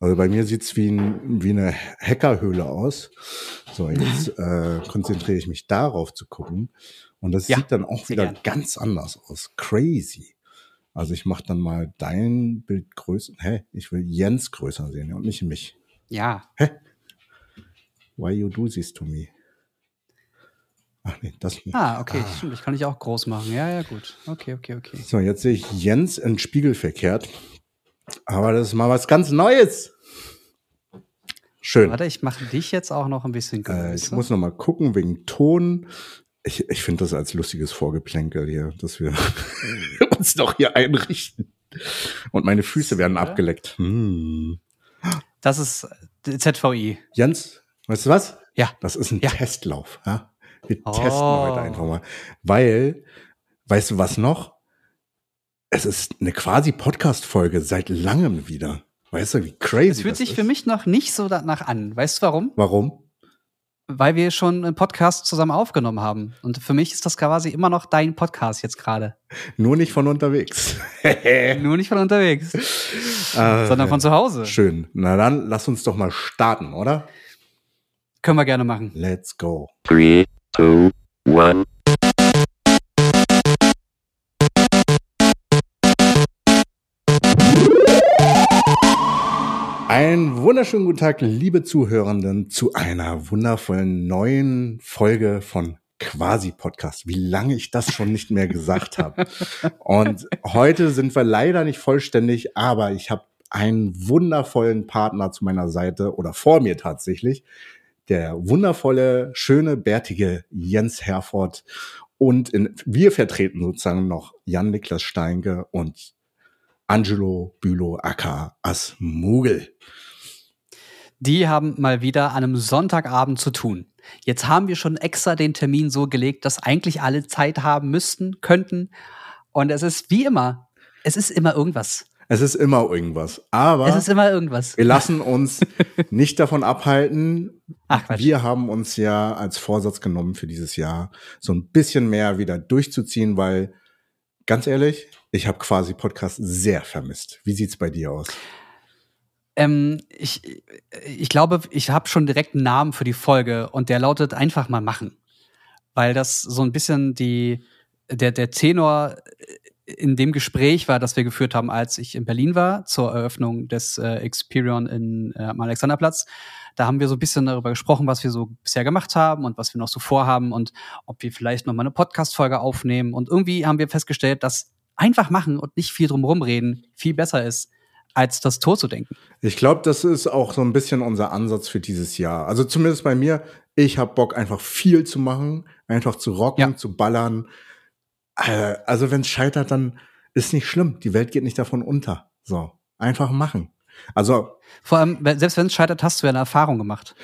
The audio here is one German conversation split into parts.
Also bei mir sieht's wie, ein, wie eine Hackerhöhle aus. So, jetzt äh, konzentriere ich mich darauf zu gucken. Und das Ja, sieht dann auch wieder gern. ganz anders aus. Crazy. Also ich mache dann mal dein Bild größer. Hä? Ich will Jens größer sehen und nicht mich. Ja, Why you do this to me? Ach nee, das nicht. ah, okay, stimmt, ich kann dich auch groß machen. Ja, ja, gut. Okay, okay, okay. So, jetzt sehe ich Jens in Spiegel verkehrt. Aber das ist mal was ganz Neues. Schön. Warte, ich mache dich jetzt auch noch ein bisschen größer. Äh, ich muss noch mal gucken wegen Ton. Ich, ich finde das als lustiges Vorgeplänkel hier, dass wir uns noch hier einrichten. Und meine Füße werden Ja. abgeleckt. Hm. das ist äh, ZVI. Jens, weißt du was? Ja. Das ist ein Ja. Testlauf. Ja? Wir Oh. testen heute einfach mal. Weil, weißt du was noch? Es ist eine quasi Podcast-Folge seit langem wieder. Weißt du, wie crazy Es fühlt das sich ist? für mich noch nicht so danach an. Weißt du warum? Warum? Weil wir schon einen Podcast zusammen aufgenommen haben. Und für mich ist das quasi immer noch dein Podcast jetzt gerade. Nur nicht von unterwegs. Nur nicht von unterwegs, Äh, sondern von zu Hause. Schön. Na dann, lass uns doch mal starten, oder? Können wir gerne machen. Let's go. Three, two, one. Einen wunderschönen guten Tag, liebe Zuhörenden, zu einer wundervollen neuen Folge von Quasi Podcast. Wie lange ich das schon nicht mehr gesagt habe. Und heute sind wir leider nicht vollständig, aber ich habe einen wundervollen Partner zu meiner Seite oder vor mir tatsächlich. Der wundervolle, schöne, bärtige Jens Herford. Und in, wir vertreten sozusagen noch Jan-Niklas Steinke und Angelo Bülow aka Asmugel. Die haben mal wieder an einem Sonntagabend zu tun. Jetzt haben wir schon extra den Termin so gelegt, dass eigentlich alle Zeit haben müssten, könnten. Und es ist wie immer, es ist immer irgendwas. Es ist immer irgendwas. Aber Es ist immer irgendwas. wir lassen uns nicht davon abhalten. Ach, Quatsch. Wir haben uns ja als Vorsatz genommen für dieses Jahr, so ein bisschen mehr wieder durchzuziehen, weil ganz ehrlich, ich habe quasi Podcast sehr vermisst. Wie sieht's bei dir aus? Ähm, ich, ich glaube, ich habe schon direkt einen Namen für die Folge und der lautet einfach mal machen. Weil das so ein bisschen die, der, der Tenor in dem Gespräch war, das wir geführt haben, als ich in Berlin war, zur Eröffnung des äh, Experion in, äh, am Alexanderplatz. Da haben wir so ein bisschen darüber gesprochen, was wir so bisher gemacht haben und was wir noch so vorhaben und ob wir vielleicht noch mal eine Podcast-Folge aufnehmen. Und irgendwie haben wir festgestellt, dass einfach machen und nicht viel drumherum reden viel besser ist, als das Tor zu denken. Ich glaube, das ist auch so ein bisschen unser Ansatz für dieses Jahr. Also zumindest bei mir, ich habe Bock, einfach viel zu machen, einfach zu rocken, Ja. zu ballern. Äh, Also wenn es scheitert, dann ist nicht schlimm. Die Welt geht nicht davon unter. So, einfach machen. Also Vor allem, selbst wenn es scheitert, hast du ja eine Erfahrung gemacht.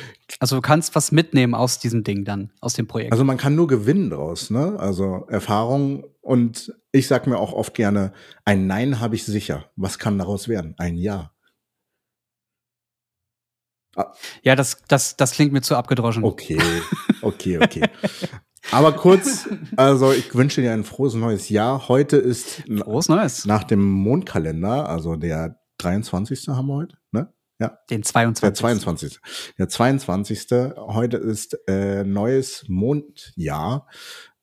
Also du kannst was mitnehmen aus diesem Ding dann, aus dem Projekt. Also man kann nur gewinnen draus, ne? Also Erfahrung und ich sag mir auch oft gerne, ein Nein habe ich sicher. Was kann daraus werden? Ein Ja. ja, das, das, das klingt mir zu abgedroschen. Okay, okay, okay. Aber kurz, also ich wünsche dir ein frohes neues Jahr. Heute ist Frohes Neues. nach dem Mondkalender, also der 23. haben wir heute, ne? Ja, Den der 22. 22. Der 22. Heute ist äh, neues Mondjahr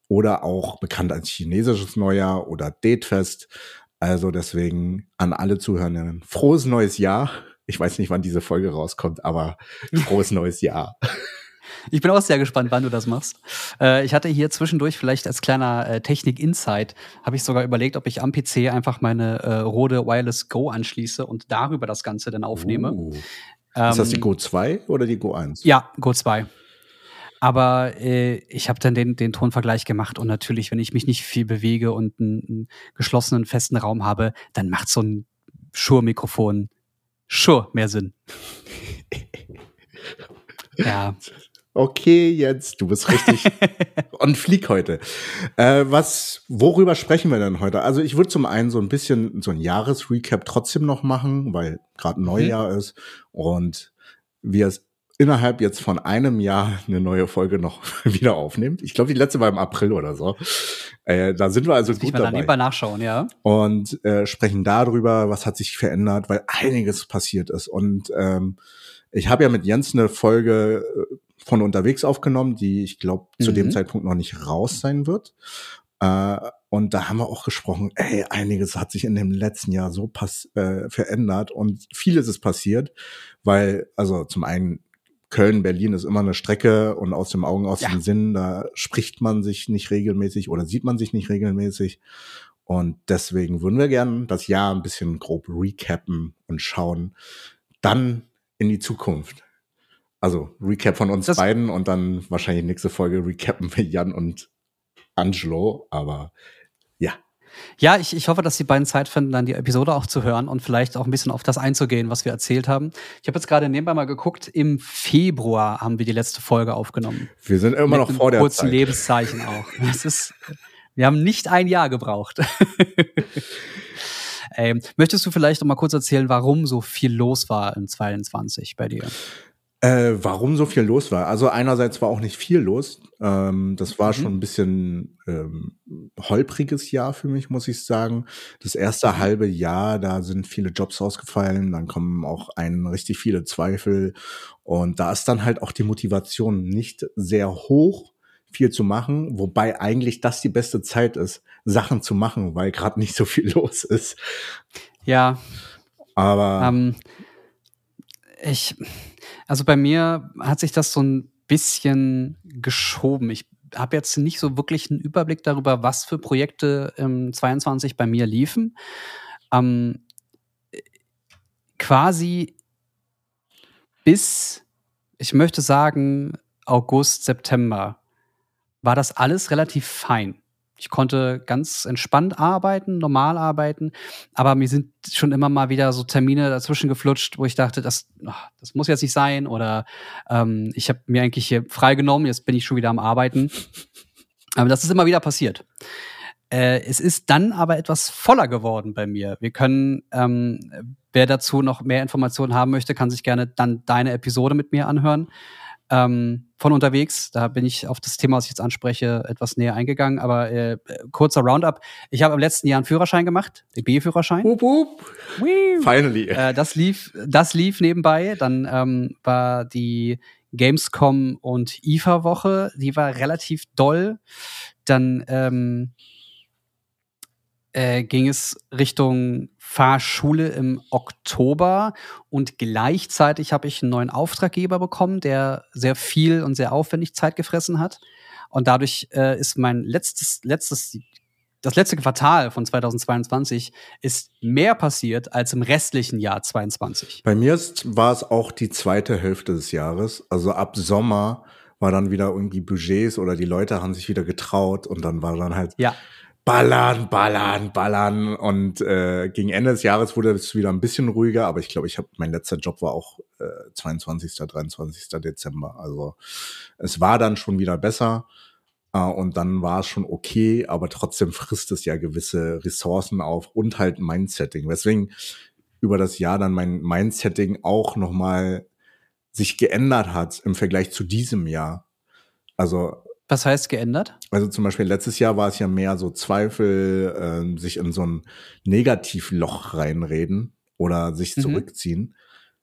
oder auch bekannt als chinesisches Neujahr oder Datefest. Also deswegen an alle Zuhörenden frohes neues Jahr. Ich weiß nicht, wann diese Folge rauskommt, aber frohes neues Jahr. Ich bin auch sehr gespannt, wann du das machst. Äh, ich hatte hier zwischendurch vielleicht als kleiner äh, Technik-Insight, habe ich sogar überlegt, ob ich am PC einfach meine äh, Rode Wireless Go anschließe und darüber das Ganze dann aufnehme. Uh. Ist das die Ähm, Go 2 oder die Go 1? Ja, Go 2. Aber äh, ich habe dann den, den Tonvergleich gemacht und natürlich, wenn ich mich nicht viel bewege und einen, einen geschlossenen, festen Raum habe, dann macht so ein Shure-Mikrofon Shure mehr Sinn. ja, Okay, jetzt, du bist richtig und flieg heute. Äh, was, worüber sprechen wir denn heute? Also ich würde zum einen so ein bisschen so ein Jahresrecap trotzdem noch machen, weil gerade Neujahr ist und wir es innerhalb jetzt von einem Jahr eine neue Folge noch wieder aufnimmt. Ich glaube, die letzte war im April oder so. Äh, da sind wir also gut Ich dabei lieber nachschauen, ja. und äh, sprechen darüber, was hat sich verändert, weil einiges passiert ist. Und ähm, ich habe ja mit Jens eine Folge äh, von unterwegs aufgenommen, die ich glaube zu Mhm. dem Zeitpunkt noch nicht raus sein wird. Äh, und da haben wir auch gesprochen, ey, einiges hat sich in dem letzten Jahr so pass äh, verändert und vieles ist passiert, weil, also zum einen Köln, Berlin ist immer eine Strecke und aus dem Augen, aus Ja. dem Sinn, da spricht man sich nicht regelmäßig oder sieht man sich nicht regelmäßig. Und deswegen würden wir gerne das Jahr ein bisschen grob recappen und schauen dann in die Zukunft. Also Recap von uns Das- beiden und dann wahrscheinlich nächste Folge recappen wir Jan und Angelo. Aber ja, Ja, ich, ich hoffe, dass die beiden Zeit finden, dann die Episode auch zu hören und vielleicht auch ein bisschen auf das einzugehen, was wir erzählt haben. Ich habe jetzt gerade nebenbei mal geguckt, im Februar haben wir die letzte Folge aufgenommen. wir sind immer Mit noch vor der kurzen Zeit. Lebenszeichen auch. Das ist, wir haben nicht ein Jahr gebraucht. ähm, möchtest du vielleicht noch mal kurz erzählen, warum so viel los war in 22 bei dir? Äh, warum so viel los war? Also einerseits war auch nicht viel los. Ähm, das war Mhm. schon ein bisschen ähm, holpriges Jahr für mich, muss ich sagen. Das erste Mhm. halbe Jahr, da sind viele Jobs ausgefallen, dann kommen auch einen richtig viele Zweifel und da ist dann halt auch die Motivation nicht sehr hoch, viel zu machen, wobei eigentlich das die beste Zeit ist, Sachen zu machen, weil gerade nicht so viel los ist. Ja, Aber Ähm, ich, also bei mir hat sich das so ein bisschen geschoben. Ich habe jetzt nicht so wirklich einen Überblick darüber, was für Projekte im 22 bei mir liefen. Ähm, quasi bis, ich möchte sagen, August, September war das alles relativ fein. Ich konnte ganz entspannt arbeiten, normal arbeiten, aber mir sind schon immer mal wieder so Termine dazwischen geflutscht, wo ich dachte, das, ach, das muss jetzt nicht sein oder ähm, ich habe mir eigentlich hier freigenommen, jetzt bin ich schon wieder am Arbeiten. Aber das ist immer wieder passiert. Äh, es ist dann aber etwas voller geworden bei mir. Wir können, ähm, wer dazu noch mehr Informationen haben möchte, kann sich gerne dann deine Episode mit mir anhören ähm, von unterwegs. Da bin ich auf das Thema, was ich jetzt anspreche, etwas näher eingegangen. Aber äh, kurzer Roundup. Ich habe im letzten Jahr einen Führerschein gemacht, den B-Führerschein. wup, wup, finally. Äh, das lief, das lief nebenbei. Dann ähm, war die Gamescom und IFA-Woche, die war relativ doll. Dann ähm, äh, ging es Richtung Fahrschule im Oktober und gleichzeitig habe ich einen neuen Auftraggeber bekommen, der sehr viel und sehr aufwendig Zeit gefressen hat. Und dadurch äh, ist mein letztes, letztes, das letzte Quartal von 2022 ist mehr passiert als im restlichen Jahr 22. Bei mir ist, war es auch die zweite Hälfte des Jahres. Also ab Sommer war dann wieder irgendwie Budgets oder die Leute haben sich wieder getraut und dann war dann halt Ja, ballern, ballern, ballern und äh, gegen Ende des Jahres wurde es wieder ein bisschen ruhiger, aber ich glaube, ich habe mein letzter Job war auch äh, 22. 23. Dezember. Also es war dann schon wieder besser äh, und dann war es schon okay, aber trotzdem frisst es ja gewisse Ressourcen auf und halt Mindsetting. Weswegen über das Jahr dann mein Mindsetting auch noch mal sich geändert hat im Vergleich zu diesem Jahr. Also was heißt geändert? also zum Beispiel letztes Jahr war es ja mehr so Zweifel, ähm, sich in so ein Negativloch reinreden oder sich Mhm. zurückziehen.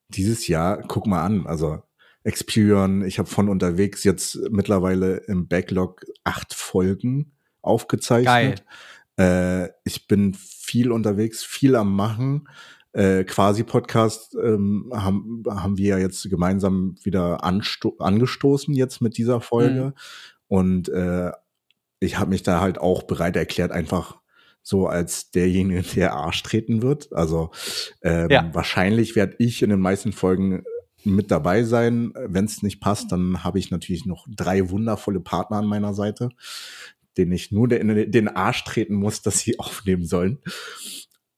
Dieses Jahr, guck mal an, also Experion, ich habe von unterwegs jetzt mittlerweile im Backlog acht Folgen aufgezeichnet. Äh, ich bin viel unterwegs, viel am Machen. Äh, quasi Podcast ähm, haben, haben wir ja jetzt gemeinsam wieder angestoßen jetzt mit dieser Folge. Und äh, ich habe mich da halt auch bereit erklärt, einfach so als derjenige, der Arsch treten wird. Also ähm, Ja. wahrscheinlich werde ich in den meisten Folgen mit dabei sein. Wenn es nicht passt, dann habe ich natürlich noch drei wundervolle Partner an meiner Seite, denen ich nur den, den Arsch treten muss, dass sie aufnehmen sollen.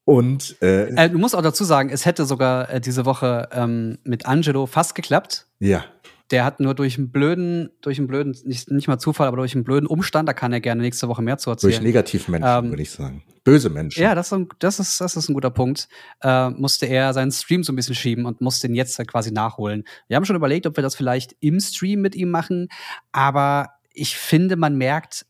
Und äh, Äh, du musst auch dazu sagen, es hätte sogar äh, diese Woche ähm, mit Angelo fast geklappt. ja, der hat nur durch einen blöden, durch einen blöden, nicht, nicht mal Zufall, aber durch einen blöden Umstand, da kann er gerne nächste Woche mehr zu erzählen. Durch Negativmenschen, Ähm, würde ich sagen. Böse Menschen. Ja, das ist, ein, das ist, das ist ein guter Punkt. Äh, musste er seinen Stream so ein bisschen schieben und musste ihn jetzt halt quasi nachholen. Wir haben schon überlegt, ob wir das vielleicht im Stream mit ihm machen, aber ich finde, man merkt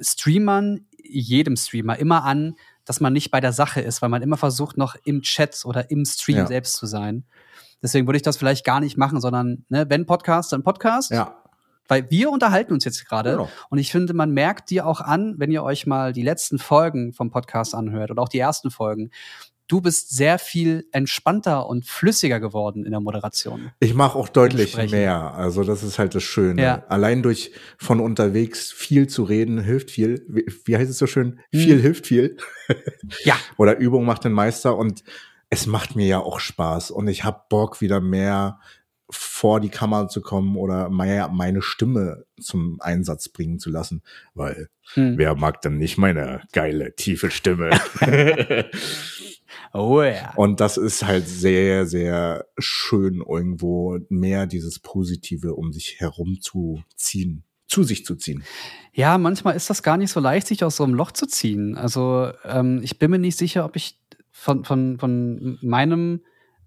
Streamern, jedem Streamer, immer an, dass man nicht bei der Sache ist, weil man immer versucht, noch im Chat oder im Stream Ja. selbst zu sein. Deswegen würde ich das vielleicht gar nicht machen, sondern ne, wenn Podcast, dann Podcast. ja. Weil wir unterhalten uns jetzt gerade. Genau. Und ich finde, man merkt dir auch an, wenn ihr euch mal die letzten Folgen vom Podcast anhört oder auch die ersten Folgen. Du bist sehr viel entspannter und flüssiger geworden in der Moderation. Ich mache auch deutlich mehr. Also das ist halt das Schöne. Ja. Allein durch von unterwegs viel zu reden hilft viel. Wie, wie heißt es so schön? Hm. Viel hilft viel. Ja. Oder Übung macht den Meister. Und es macht mir ja auch Spaß. Und ich habe Bock, wieder mehr vor die Kamera zu kommen oder meine Stimme zum Einsatz bringen zu lassen. Weil Hm. wer mag denn nicht meine geile, tiefe Stimme? Oh ja. Und das ist halt sehr, sehr schön, irgendwo mehr dieses Positive um sich herum zu ziehen, zu sich zu ziehen. Ja, manchmal ist das gar nicht so leicht, sich aus so einem Loch zu ziehen. Also ähm, ich bin mir nicht sicher, ob ich von, von, von meinem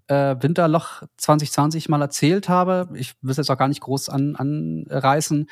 äh, Winterloch 2020 mal erzählt habe. Ich will es jetzt auch gar nicht groß an, anreißen.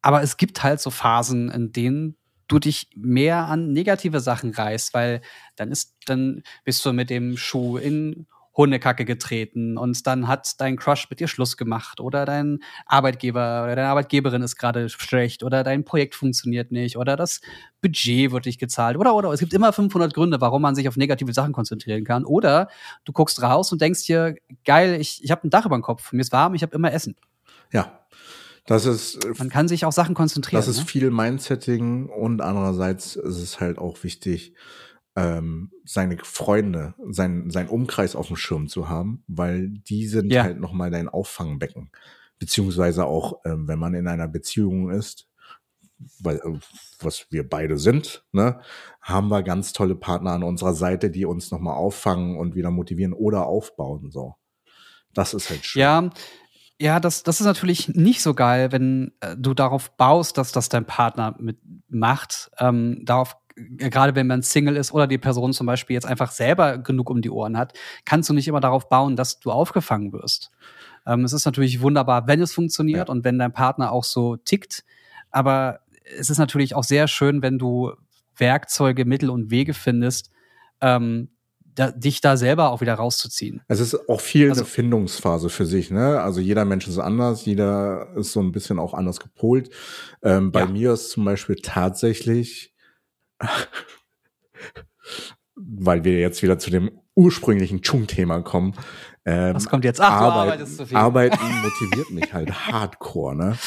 Aber es gibt halt so Phasen, in denen du dich mehr an negative Sachen reißt, weil dann ist, dann bist du mit dem Schuh in Hundekacke getreten und dann hat dein Crush mit dir Schluss gemacht oder dein Arbeitgeber oder deine Arbeitgeberin ist gerade schlecht oder dein Projekt funktioniert nicht oder das Budget wird nicht gezahlt oder oder es gibt immer 500 Gründe, warum man sich auf negative Sachen konzentrieren kann oder du guckst raus und denkst dir geil, ich ich habe ein Dach über dem Kopf, mir ist warm, ich habe immer Essen. Ja, das ist, Man kann sich auf Sachen konzentrieren. das ist ne? viel Mindsetting und andererseits ist es halt auch wichtig, ähm, seine Freunde, sein, sein Umkreis auf dem Schirm zu haben, weil die sind Ja. halt nochmal dein Auffangbecken. Beziehungsweise auch, ähm, wenn man in einer Beziehung ist, weil, äh, was wir beide sind, ne, haben wir ganz tolle Partner an unserer Seite, die uns nochmal auffangen und wieder motivieren oder aufbauen, so. Das ist halt schön. Ja, ja, das, das ist natürlich nicht so geil, wenn äh, du darauf baust, dass das dein Partner mit macht. Ähm, darauf, gerade wenn man Single ist oder die Person zum Beispiel jetzt einfach selber genug um die Ohren hat, kannst du nicht immer darauf bauen, dass du aufgefangen wirst. Ähm, es ist natürlich wunderbar, wenn es funktioniert Ja. und wenn dein Partner auch so tickt. Aber es ist natürlich auch sehr schön, wenn du Werkzeuge, Mittel und Wege findest, ähm, da, dich da selber auch wieder rauszuziehen. Es ist auch viel Also- eine Findungsphase für sich, ne? Also jeder Mensch ist anders, jeder ist so ein bisschen auch anders gepolt. Ähm, bei Ja. mir ist zum Beispiel tatsächlich, weil wir jetzt wieder zu dem ursprünglichen Chung-Thema kommen. Ähm, Was kommt jetzt? Ach, du arbeitest zu viel. Arbeiten motiviert mich halt hardcore, ne?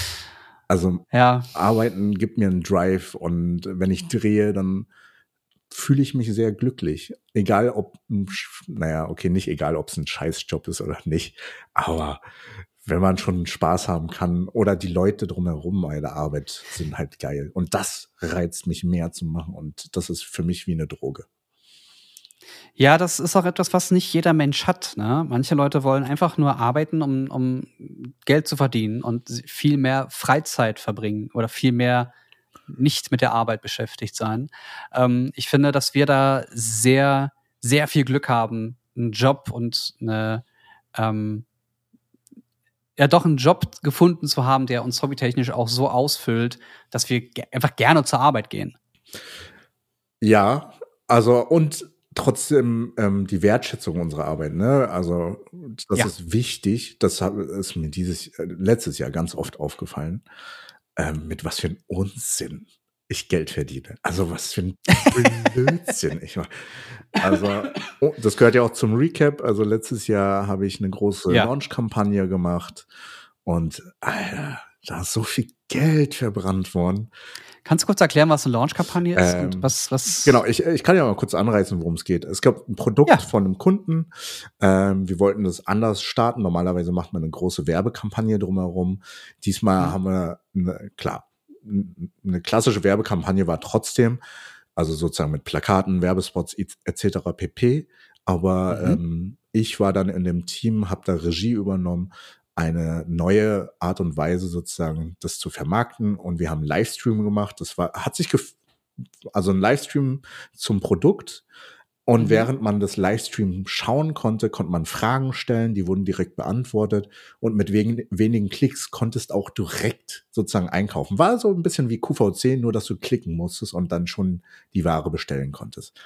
Also Ja, Arbeiten gibt mir einen Drive und wenn ich drehe, dann fühle ich mich sehr glücklich. Egal ob, naja, okay, nicht egal, ob es ein Scheißjob ist oder nicht, aber wenn man schon Spaß haben kann oder die Leute drumherum bei der Arbeit sind halt geil. Und das reizt mich mehr zu machen und das ist für mich wie eine Droge. Ja, das ist auch etwas, was nicht jeder Mensch hat. Ne? Manche Leute wollen einfach nur arbeiten, um, um Geld zu verdienen und viel mehr Freizeit verbringen oder viel mehr nicht mit der Arbeit beschäftigt sein. Ähm, ich finde, dass wir da sehr, sehr viel Glück haben, einen Job und eine, ähm, ja doch einen Job gefunden zu haben, der uns hobbytechnisch auch so ausfüllt, dass wir ge einfach gerne zur Arbeit gehen. Ja, also und trotzdem ähm, die Wertschätzung unserer Arbeit, ne? Also das Ja. ist wichtig. Das ist mir dieses äh, letztes Jahr ganz oft aufgefallen. Ähm, mit was für ein Unsinn ich Geld verdiene. Also was für ein Blödsinn ich mache. Also oh, das gehört ja auch zum Recap. Also letztes Jahr habe ich eine große Ja. Launch-Kampagne gemacht und Alter, da ist so viel Geld verbrannt worden. Kannst du kurz erklären, was eine Launch-Kampagne ist Ähm, und was, was Genau, ich, ich kann ja mal kurz anreißen, worum es geht. Es gab ein Produkt Ja. von einem Kunden. Ähm, wir wollten das anders starten. Normalerweise macht man eine große Werbekampagne drumherum. Diesmal Mhm. haben wir, eine, klar, eine klassische Werbekampagne war trotzdem, also sozusagen mit Plakaten, Werbespots etc. pp. Aber Mhm. ähm, ich war dann in dem Team, habe da Regie übernommen eine neue Art und Weise sozusagen das zu vermarkten und wir haben Livestream gemacht. Das war, hat sich, gef also ein Livestream zum Produkt. Und Mhm. während man das Livestream schauen konnte, konnte man Fragen stellen, die wurden direkt beantwortet. Und mit wegen, wenigen Klicks konntest auch direkt sozusagen einkaufen. War so ein bisschen wie QVC, nur dass du klicken musstest und dann schon die Ware bestellen konntest.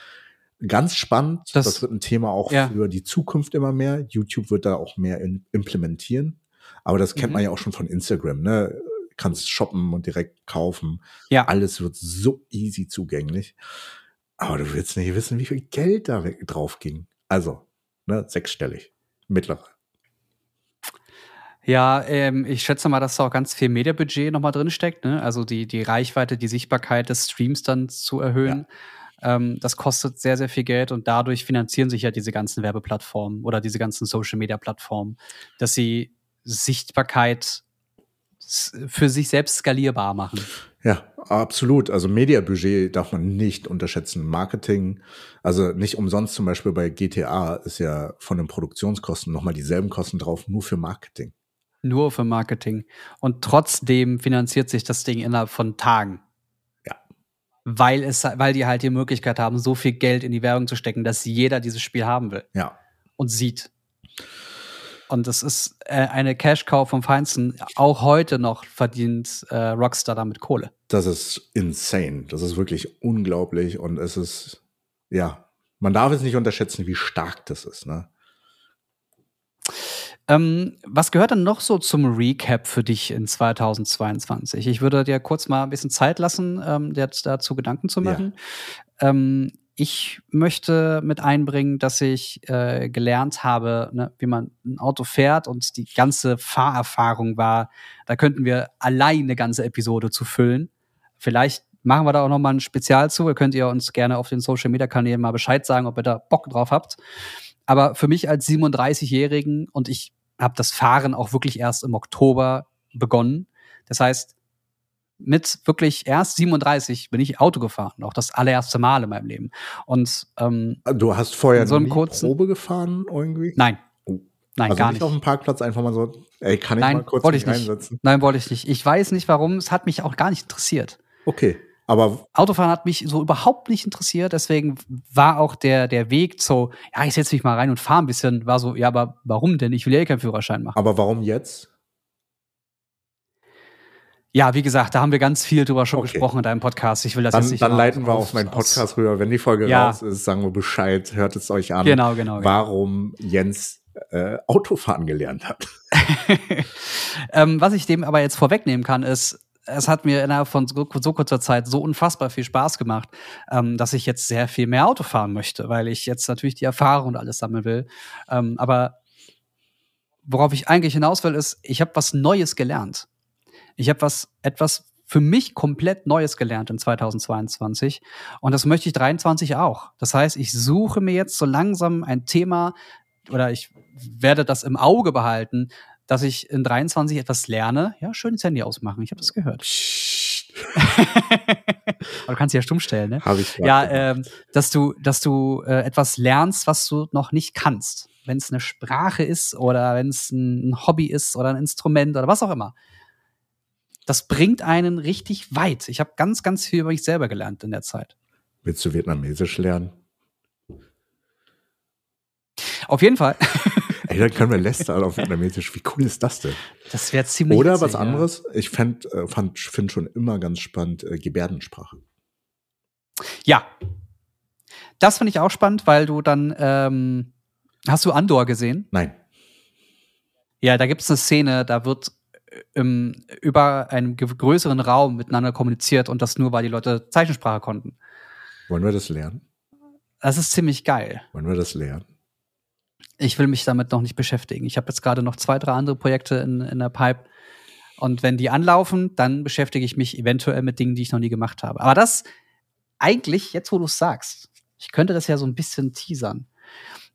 Ganz spannend. Das, Das- wird ein Thema auch Ja. für die Zukunft immer mehr. YouTube wird da auch mehr in, implementieren. Aber das kennt Mhm. man ja auch schon von Instagram, ne? Kannst shoppen und direkt kaufen. Ja. Alles wird so easy zugänglich. Aber du willst nicht wissen, wie viel Geld da drauf ging. Also, ne, sechsstellig. Mittlere. Ja, ähm, ich schätze mal, dass da auch ganz viel Mediabudget nochmal drin steckt. Ne? Also die, die Reichweite, die Sichtbarkeit des Streams dann zu erhöhen. Ähm, das kostet sehr, sehr viel Geld und dadurch finanzieren sich ja diese ganzen Werbeplattformen oder diese ganzen Social-Media-Plattformen, dass sie Sichtbarkeit für sich selbst skalierbar machen. Ja, absolut. Also Mediabudget darf man nicht unterschätzen. Marketing, also nicht umsonst zum Beispiel bei GTA ist ja von den Produktionskosten nochmal dieselben Kosten drauf, nur für Marketing. Nur für Marketing. Und trotzdem finanziert sich das Ding innerhalb von Tagen. Ja. Weil es, weil die halt die Möglichkeit haben, so viel Geld in die Werbung zu stecken, dass jeder dieses Spiel haben will Ja, und sieht. Und das ist äh, eine Cash-Cow vom Feinsten. Auch heute noch verdient äh, Rockstar damit Kohle. das ist insane. Das ist wirklich unglaublich und es ist, ja, man darf es nicht unterschätzen, wie stark das ist, ne? Ähm, was gehört denn noch so zum Recap für dich in 2022? Ich würde dir kurz mal ein bisschen Zeit lassen, ähm, dazu Gedanken zu Ja. machen. Ähm, ich möchte mit einbringen, dass ich äh, gelernt habe, ne, wie man ein Auto fährt und die ganze Fahrerfahrung war. Da könnten wir allein eine ganze Episode zu füllen. Vielleicht machen wir da auch noch mal ein Spezial zu. Ihr könnt ihr uns gerne auf den Social Media Kanälen mal Bescheid sagen, ob ihr da Bock drauf habt. Aber für mich als 37-Jährigen und ich habe das Fahren auch wirklich erst im Oktober begonnen. Das heißt, mit wirklich erst 37 bin ich Auto gefahren, auch das allererste Mal in meinem Leben. Und ähm, Du hast vorher In so einem nie kurzen- Probe gefahren irgendwie? nein, Oh. nein, also gar nicht nicht. auf dem Parkplatz einfach mal so, ey, kann ich Nein, mal kurz wollte mich ich nicht. reinsetzen? Nein, wollte ich nicht. Ich weiß nicht warum. Es hat mich auch gar nicht interessiert. Okay, aber Autofahren hat mich so überhaupt nicht interessiert. Deswegen war auch der, der Weg so, ja, ich setze mich mal rein und fahre ein bisschen, war so, ja, aber warum denn? Ich will ja eh keinen Führerschein machen. aber warum jetzt? Ja, wie gesagt, da haben wir ganz viel drüber schon Okay. gesprochen in deinem Podcast. Ich will das jetzt Dann, nicht dann leiten wir auf meinen Podcast rüber. Wenn die Folge Ja. raus ist, sagen wir Bescheid, hört es euch an, Genau, genau. genau. warum Jens äh, Autofahren gelernt hat. ähm, was ich dem aber jetzt vorwegnehmen kann, ist, es hat mir innerhalb von so, so kurzer Zeit so unfassbar viel Spaß gemacht, ähm, dass ich jetzt sehr viel mehr Auto fahren möchte, weil ich jetzt natürlich die Erfahrung und alles sammeln will. Ähm, aber worauf ich eigentlich hinaus will, ist, ich habe was Neues gelernt. Ich habe was etwas für mich komplett Neues gelernt in 2022 und das möchte ich 23 auch. Das heißt, ich suche mir jetzt so langsam ein Thema oder ich werde das im Auge behalten, dass ich in 23 etwas lerne. Ja, schön das Handy ausmachen. Ich habe das gehört. Aber du kannst sie ja stumm stellen, ne? Habe ich Ja, ähm, dass du, dass du äh, etwas lernst, was du noch nicht kannst. Wenn es eine Sprache ist oder wenn es ein Hobby ist oder ein Instrument oder was auch immer. Das bringt einen richtig weit. Ich habe ganz, ganz viel über mich selber gelernt in der Zeit. Willst du Vietnamesisch lernen? Auf jeden Fall. Ey, dann können wir lästern auf Vietnamesisch. Wie cool ist das denn? Das wäre ziemlich. Oder was anderes, ich äh, fand, finde schon immer ganz spannend, äh, Gebärdensprache. Ja. ja. Das finde ich auch spannend, weil du dann. Ähm, hast du Andor gesehen? Nein. Ja, da gibt es eine Szene, da wird äh, im, über einen größeren Raum miteinander kommuniziert und das nur, weil die Leute Zeichensprache konnten. Wollen wir das lernen? Das ist ziemlich geil. Wollen wir das lernen? Ich will mich damit noch nicht beschäftigen. Ich habe jetzt gerade noch zwei, drei andere Projekte in, in der Pipe. Und wenn die anlaufen, dann beschäftige ich mich eventuell mit Dingen, die ich noch nie gemacht habe. Aber das eigentlich, jetzt wo du es sagst, ich könnte das ja so ein bisschen teasern.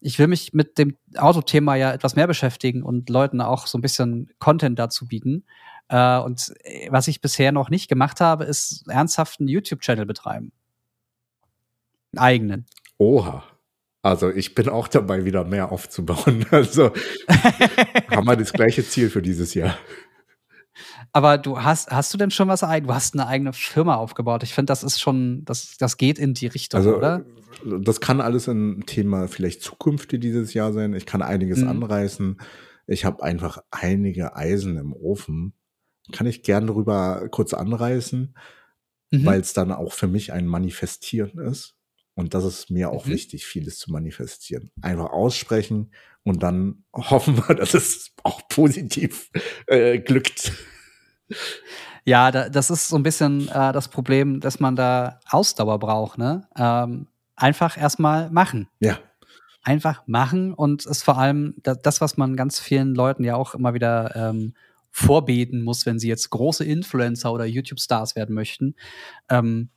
Ich will mich mit dem Autothema ja etwas mehr beschäftigen und Leuten auch so ein bisschen Content dazu bieten. Äh, und äh, was ich bisher noch nicht gemacht habe, ist ernsthaft einen YouTube-Channel betreiben. Einen eigenen. Oha. Also ich bin auch dabei, wieder mehr aufzubauen. Also haben wir das gleiche Ziel für dieses Jahr. Aber du hast, hast du denn schon was eigen? Du hast eine eigene Firma aufgebaut. Ich finde, das ist schon, das, das geht in die Richtung, Also oder? das kann alles ein Thema vielleicht Zukunft dieses Jahr sein. Ich kann einiges Mhm. anreißen. Ich habe einfach einige Eisen im Ofen. Kann ich gern drüber kurz anreißen, Mhm. weil es dann auch für mich ein Manifestieren ist. Und das ist mir auch Mhm. wichtig, vieles zu manifestieren. Einfach aussprechen und dann hoffen wir, dass es auch positiv äh, glückt. Ja, da, das ist so ein bisschen äh, das Problem, dass man da Ausdauer braucht, ne? Ähm, einfach erstmal machen. Ja, Einfach machen und es vor allem da, das, was man ganz vielen Leuten ja auch immer wieder ähm, vorbeten muss, wenn sie jetzt große Influencer oder YouTube-Stars werden möchten. Ähm,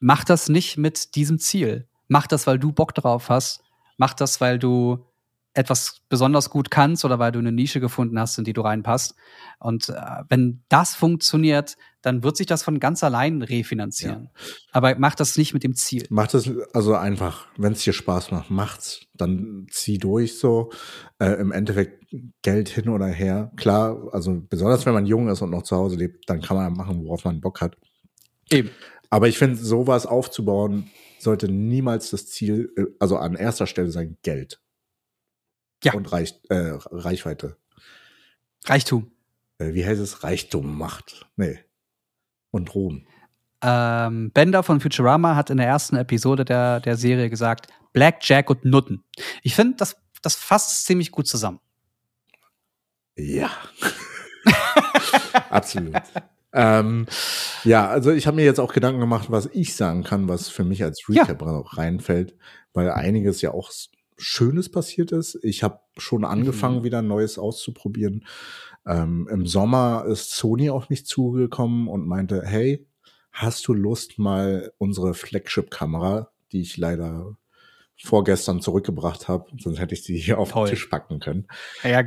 mach das nicht mit diesem Ziel. Mach das, weil du Bock drauf hast. Mach das, weil du etwas besonders gut kannst oder weil du eine Nische gefunden hast, in die du reinpasst. Und äh, wenn das funktioniert, dann wird sich das von ganz allein refinanzieren. Aber mach das nicht mit dem Ziel. Macht es also einfach, wenn es dir Spaß macht, macht's. Dann zieh durch so. Äh, Im Endeffekt Geld hin oder her. Klar, also besonders wenn man jung ist und noch zu Hause lebt, dann kann man machen, worauf man Bock hat. Eben. Aber ich finde, sowas aufzubauen, sollte niemals das Ziel, äh, also an erster Stelle sein Geld. Ja. Und Reich, äh, Reichweite. Reichtum. Äh, wie heißt es? Reichtum macht. Nee. Und Ruhm. Ähm, Bender von Futurama hat in der ersten Episode der, der Serie gesagt, Blackjack und Nutten. Ich finde, das, das fasst ziemlich gut zusammen. Ja. Absolut. ähm, ja, also ich habe mir jetzt auch Gedanken gemacht, was ich sagen kann, was für mich als Ja. Recap auch reinfällt, weil einiges ja auch Schönes passiert ist. Ich habe schon angefangen, Mhm. wieder Neues auszuprobieren. Ähm, Im Sommer ist Sony auf mich zugekommen und meinte, hey, hast du Lust, mal unsere Flagship-Kamera, die ich leider vorgestern zurückgebracht habe, sonst hätte ich sie hier auf Toll. den Tisch packen können. Ja,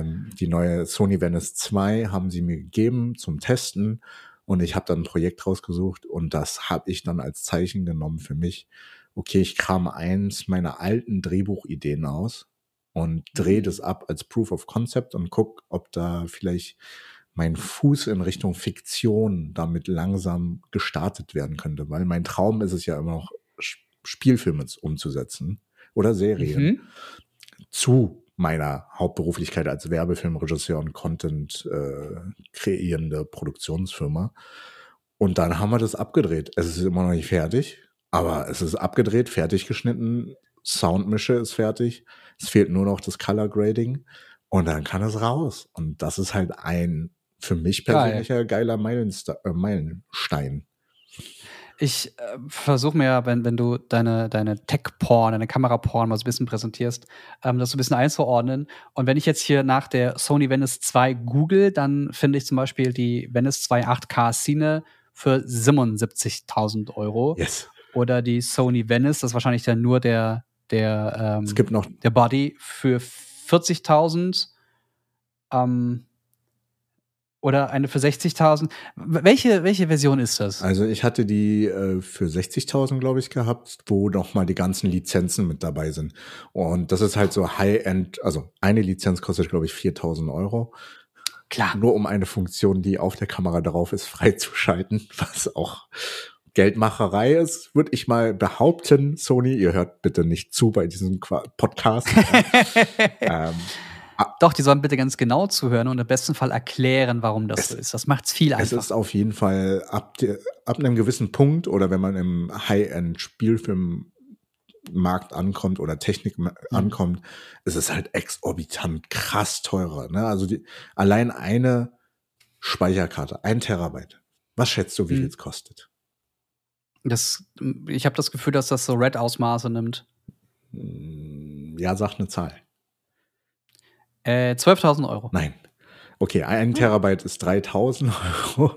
Ähm, die neue Sony Venice 2 haben sie mir gegeben zum Testen und ich habe dann ein Projekt rausgesucht und das habe ich dann als Zeichen genommen für mich. Okay, ich kram eins meiner alten Drehbuchideen aus und drehe Mhm. das ab als Proof of Concept und guck, ob da vielleicht mein Fuß in Richtung Fiktion damit langsam gestartet werden könnte, weil mein Traum ist es ja immer noch, Spielfilme umzusetzen oder Serien Mhm. zu meiner Hauptberuflichkeit als Werbefilmregisseur und Content äh, kreierende Produktionsfirma. Und dann haben wir das abgedreht. Es ist immer noch nicht fertig, aber es ist abgedreht, fertig geschnitten, Soundmische ist fertig. Es fehlt nur noch das Color Grading und dann kann es raus. Und das ist halt ein für mich Geil. persönlicher geiler Meilenste äh, Meilenstein. Ich äh, versuche mir, wenn, wenn du deine, deine Tech-Porn, deine Kamera-Porn mal so ein bisschen präsentierst, ähm, das so ein bisschen einzuordnen. Und wenn ich jetzt hier nach der Sony Venice 2 google, dann finde ich zum Beispiel die Venice 2 8K Cine für 77.000 Euro. Yes. Oder die Sony Venice, das ist wahrscheinlich dann nur der, der, ähm, Es gibt noch der Body für 40.000. Ähm, oder eine für 60.000. W- Welche, welche Version ist das? Also ich hatte die äh, für 60.000, glaube ich, gehabt, wo noch mal die ganzen Lizenzen mit dabei sind. Und das ist halt so High-End, also eine Lizenz kostet, glaube ich, 4.000 Euro. Klar. Nur um eine Funktion, die auf der Kamera drauf ist, freizuschalten, was auch Geldmacherei ist, würde ich mal behaupten. Sony, ihr hört bitte nicht zu bei diesem Qua- Podcast. ähm, Doch, die sollen bitte ganz genau zuhören und im besten Fall erklären, warum das Es- so ist. Das macht's viel Es einfacher. ist auf jeden Fall ab, ab einem gewissen Punkt oder wenn man im High-End-Spielfilmmarkt ankommt oder Technik ma- ankommt, ist es halt exorbitant krass teurer. Ne? Also die, allein eine Speicherkarte, ein Terabyte. Was schätzt du, wie Mhm. viel es kostet? Das, ich habe das Gefühl, dass das so Red-Ausmaße nimmt. Hm, Ja, sag eine Zahl. Äh, 12.000 Euro. Nein. Okay, ein Terabyte ist 3000 Euro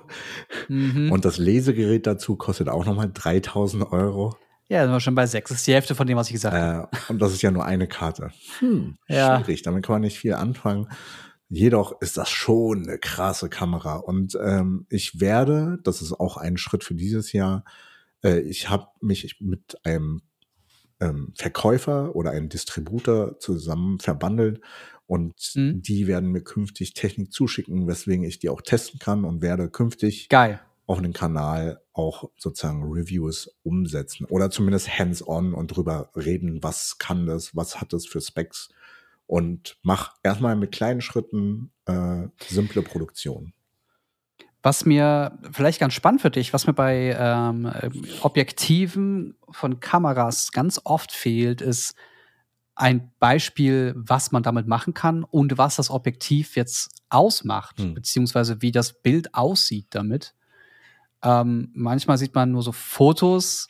Mhm. und das Lesegerät dazu kostet auch nochmal 3000 Euro. ja, sind wir schon bei sechs. Das ist die Hälfte von dem, was ich gesagt habe. Äh, und das ist ja nur eine Karte. Hm, Ja. schwierig, damit kann man nicht viel anfangen. Jedoch ist das schon eine krasse Kamera. Und ähm, ich werde, das ist auch ein Schritt für dieses Jahr, äh, ich habe mich mit einem ähm, Verkäufer oder einen Distributor zusammen verbandelt und Mhm. die werden mir künftig Technik zuschicken, weswegen ich die auch testen kann und werde künftig Geil. auf den Kanal auch sozusagen Reviews umsetzen oder zumindest hands-on und drüber reden, was kann das, was hat das für Specs und mach erstmal mit kleinen Schritten äh, simple Produktion. Was mir vielleicht ganz spannend für dich, was mir bei ähm, Objektiven von Kameras ganz oft fehlt, ist ein Beispiel, was man damit machen kann und was das Objektiv jetzt ausmacht, Hm. beziehungsweise wie das Bild aussieht damit. Ähm, manchmal sieht man nur so Fotos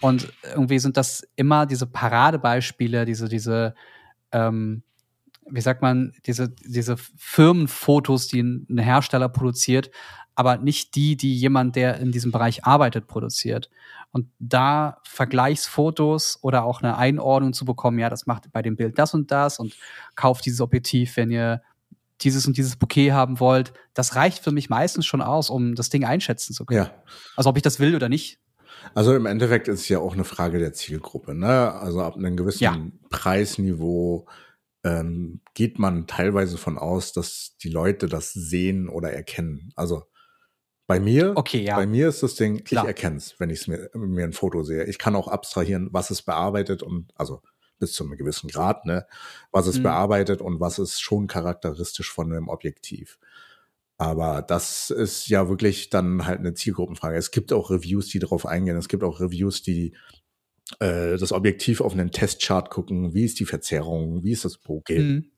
und irgendwie sind das immer diese Paradebeispiele, diese, diese, ähm, wie sagt man, diese, diese Firmenfotos, die ein ein Hersteller produziert, aber nicht die, die jemand, der in diesem Bereich arbeitet, produziert. Und da Vergleichsfotos oder auch eine Einordnung zu bekommen, ja, das macht bei dem Bild das und das und kauft dieses Objektiv, wenn ihr dieses und dieses Bouquet haben wollt, das reicht für mich meistens schon aus, um das Ding einschätzen zu können. Ja, Also ob ich das will oder nicht. also im Endeffekt ist es ja auch eine Frage der Zielgruppe. Ne? Also ab einem gewissen Ja. Preisniveau ähm, geht man teilweise von aus, dass die Leute das sehen oder erkennen. Also bei mir, Okay, ja. bei mir ist das Ding, Klar. ich erkenne es, wenn ich mir, mir ein Foto sehe. Ich kann auch abstrahieren, was es bearbeitet und also bis zu einem gewissen Grad, ne, was es Mhm. bearbeitet und was ist schon charakteristisch von einem Objektiv. Aber das ist ja wirklich dann halt eine Zielgruppenfrage. Es gibt auch Reviews, die darauf eingehen. Es gibt auch Reviews, die äh, das Objektiv auf einen Testchart gucken. Wie ist die Verzerrung? Wie ist das Bokeh? Mhm.